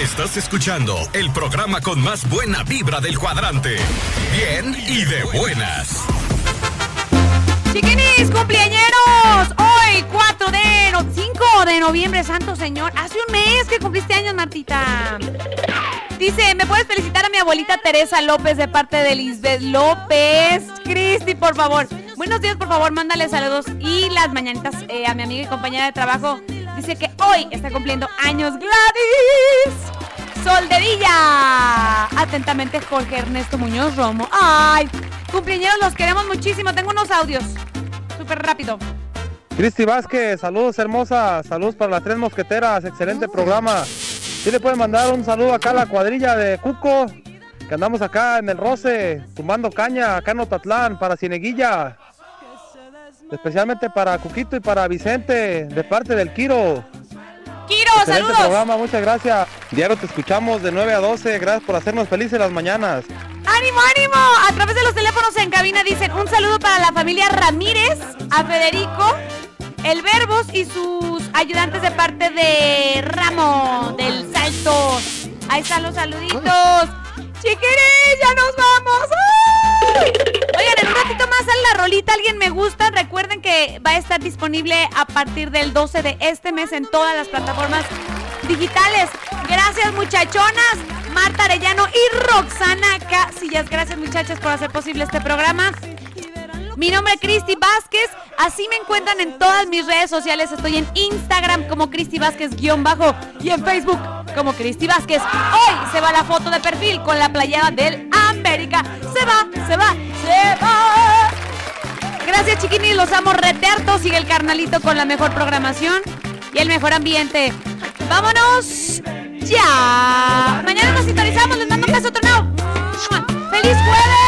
Estás escuchando el programa con más buena vibra del cuadrante. Bien y de buenas. Chiquinis, cumpleañeros. Hoy, 4 de no- 5 de noviembre, Santo Señor. Hace un mes que cumpliste años, Martita. Dice, ¿me puedes felicitar a mi abuelita Teresa López de parte de Lisbeth López? Cristi, por favor. Buenos días, por favor, mándale saludos y las mañanitas eh, a mi amiga y compañera de trabajo. Dice que hoy está cumpliendo años Gladys. Sol de Villa. Atentamente, Jorge Ernesto Muñoz Romo. Ay, cumpleaños, los queremos muchísimo. Tengo unos audios. Súper rápido. Cristi Vázquez, saludos hermosa, saludos para las tres mosqueteras, excelente programa. Sí le pueden mandar un saludo acá a la cuadrilla de Cuco, que andamos acá en el Roce, tumbando caña, acá en Otatlán, para Cieneguilla. Especialmente para Cuquito y para Vicente, de parte del Quiro. Quiro, Excelente saludos. programa, muchas gracias. Diario te escuchamos de 9 a 12, gracias por hacernos felices las mañanas. ¡Ánimo, ánimo! A través de los teléfonos en cabina dicen un saludo para la familia Ramírez, a Federico, el Verbos y sus ayudantes de parte de Ramo del Salto. Ahí están los saluditos. Chiquiris, ya nos vamos. ¡Ay! Ratito más sale la rolita Alguien me gusta. Recuerden que va a estar disponible a partir del 12 de este mes en todas las plataformas digitales. Gracias, muchachonas. Marta Arellano y Roxana Casillas. Gracias, muchachas, por hacer posible este programa. Mi nombre es Cristi Vázquez. Así me encuentran en todas mis redes sociales. Estoy en Instagram como Cristi Vázquez guion bajo y en Facebook como Cristi Vázquez. Hoy se va la foto de perfil con la playada del América. Se va, se va, se va. Gracias, chiquinis. Los amo reterto. Sigue el carnalito con la mejor programación y el mejor ambiente. ¡Vámonos! ¡Ya! Mañana nos sintonizamos. Les mando un beso tornado. ¡Feliz jueves!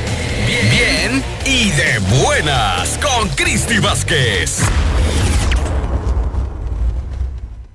Bien, y de buenas con Cristi Vázquez.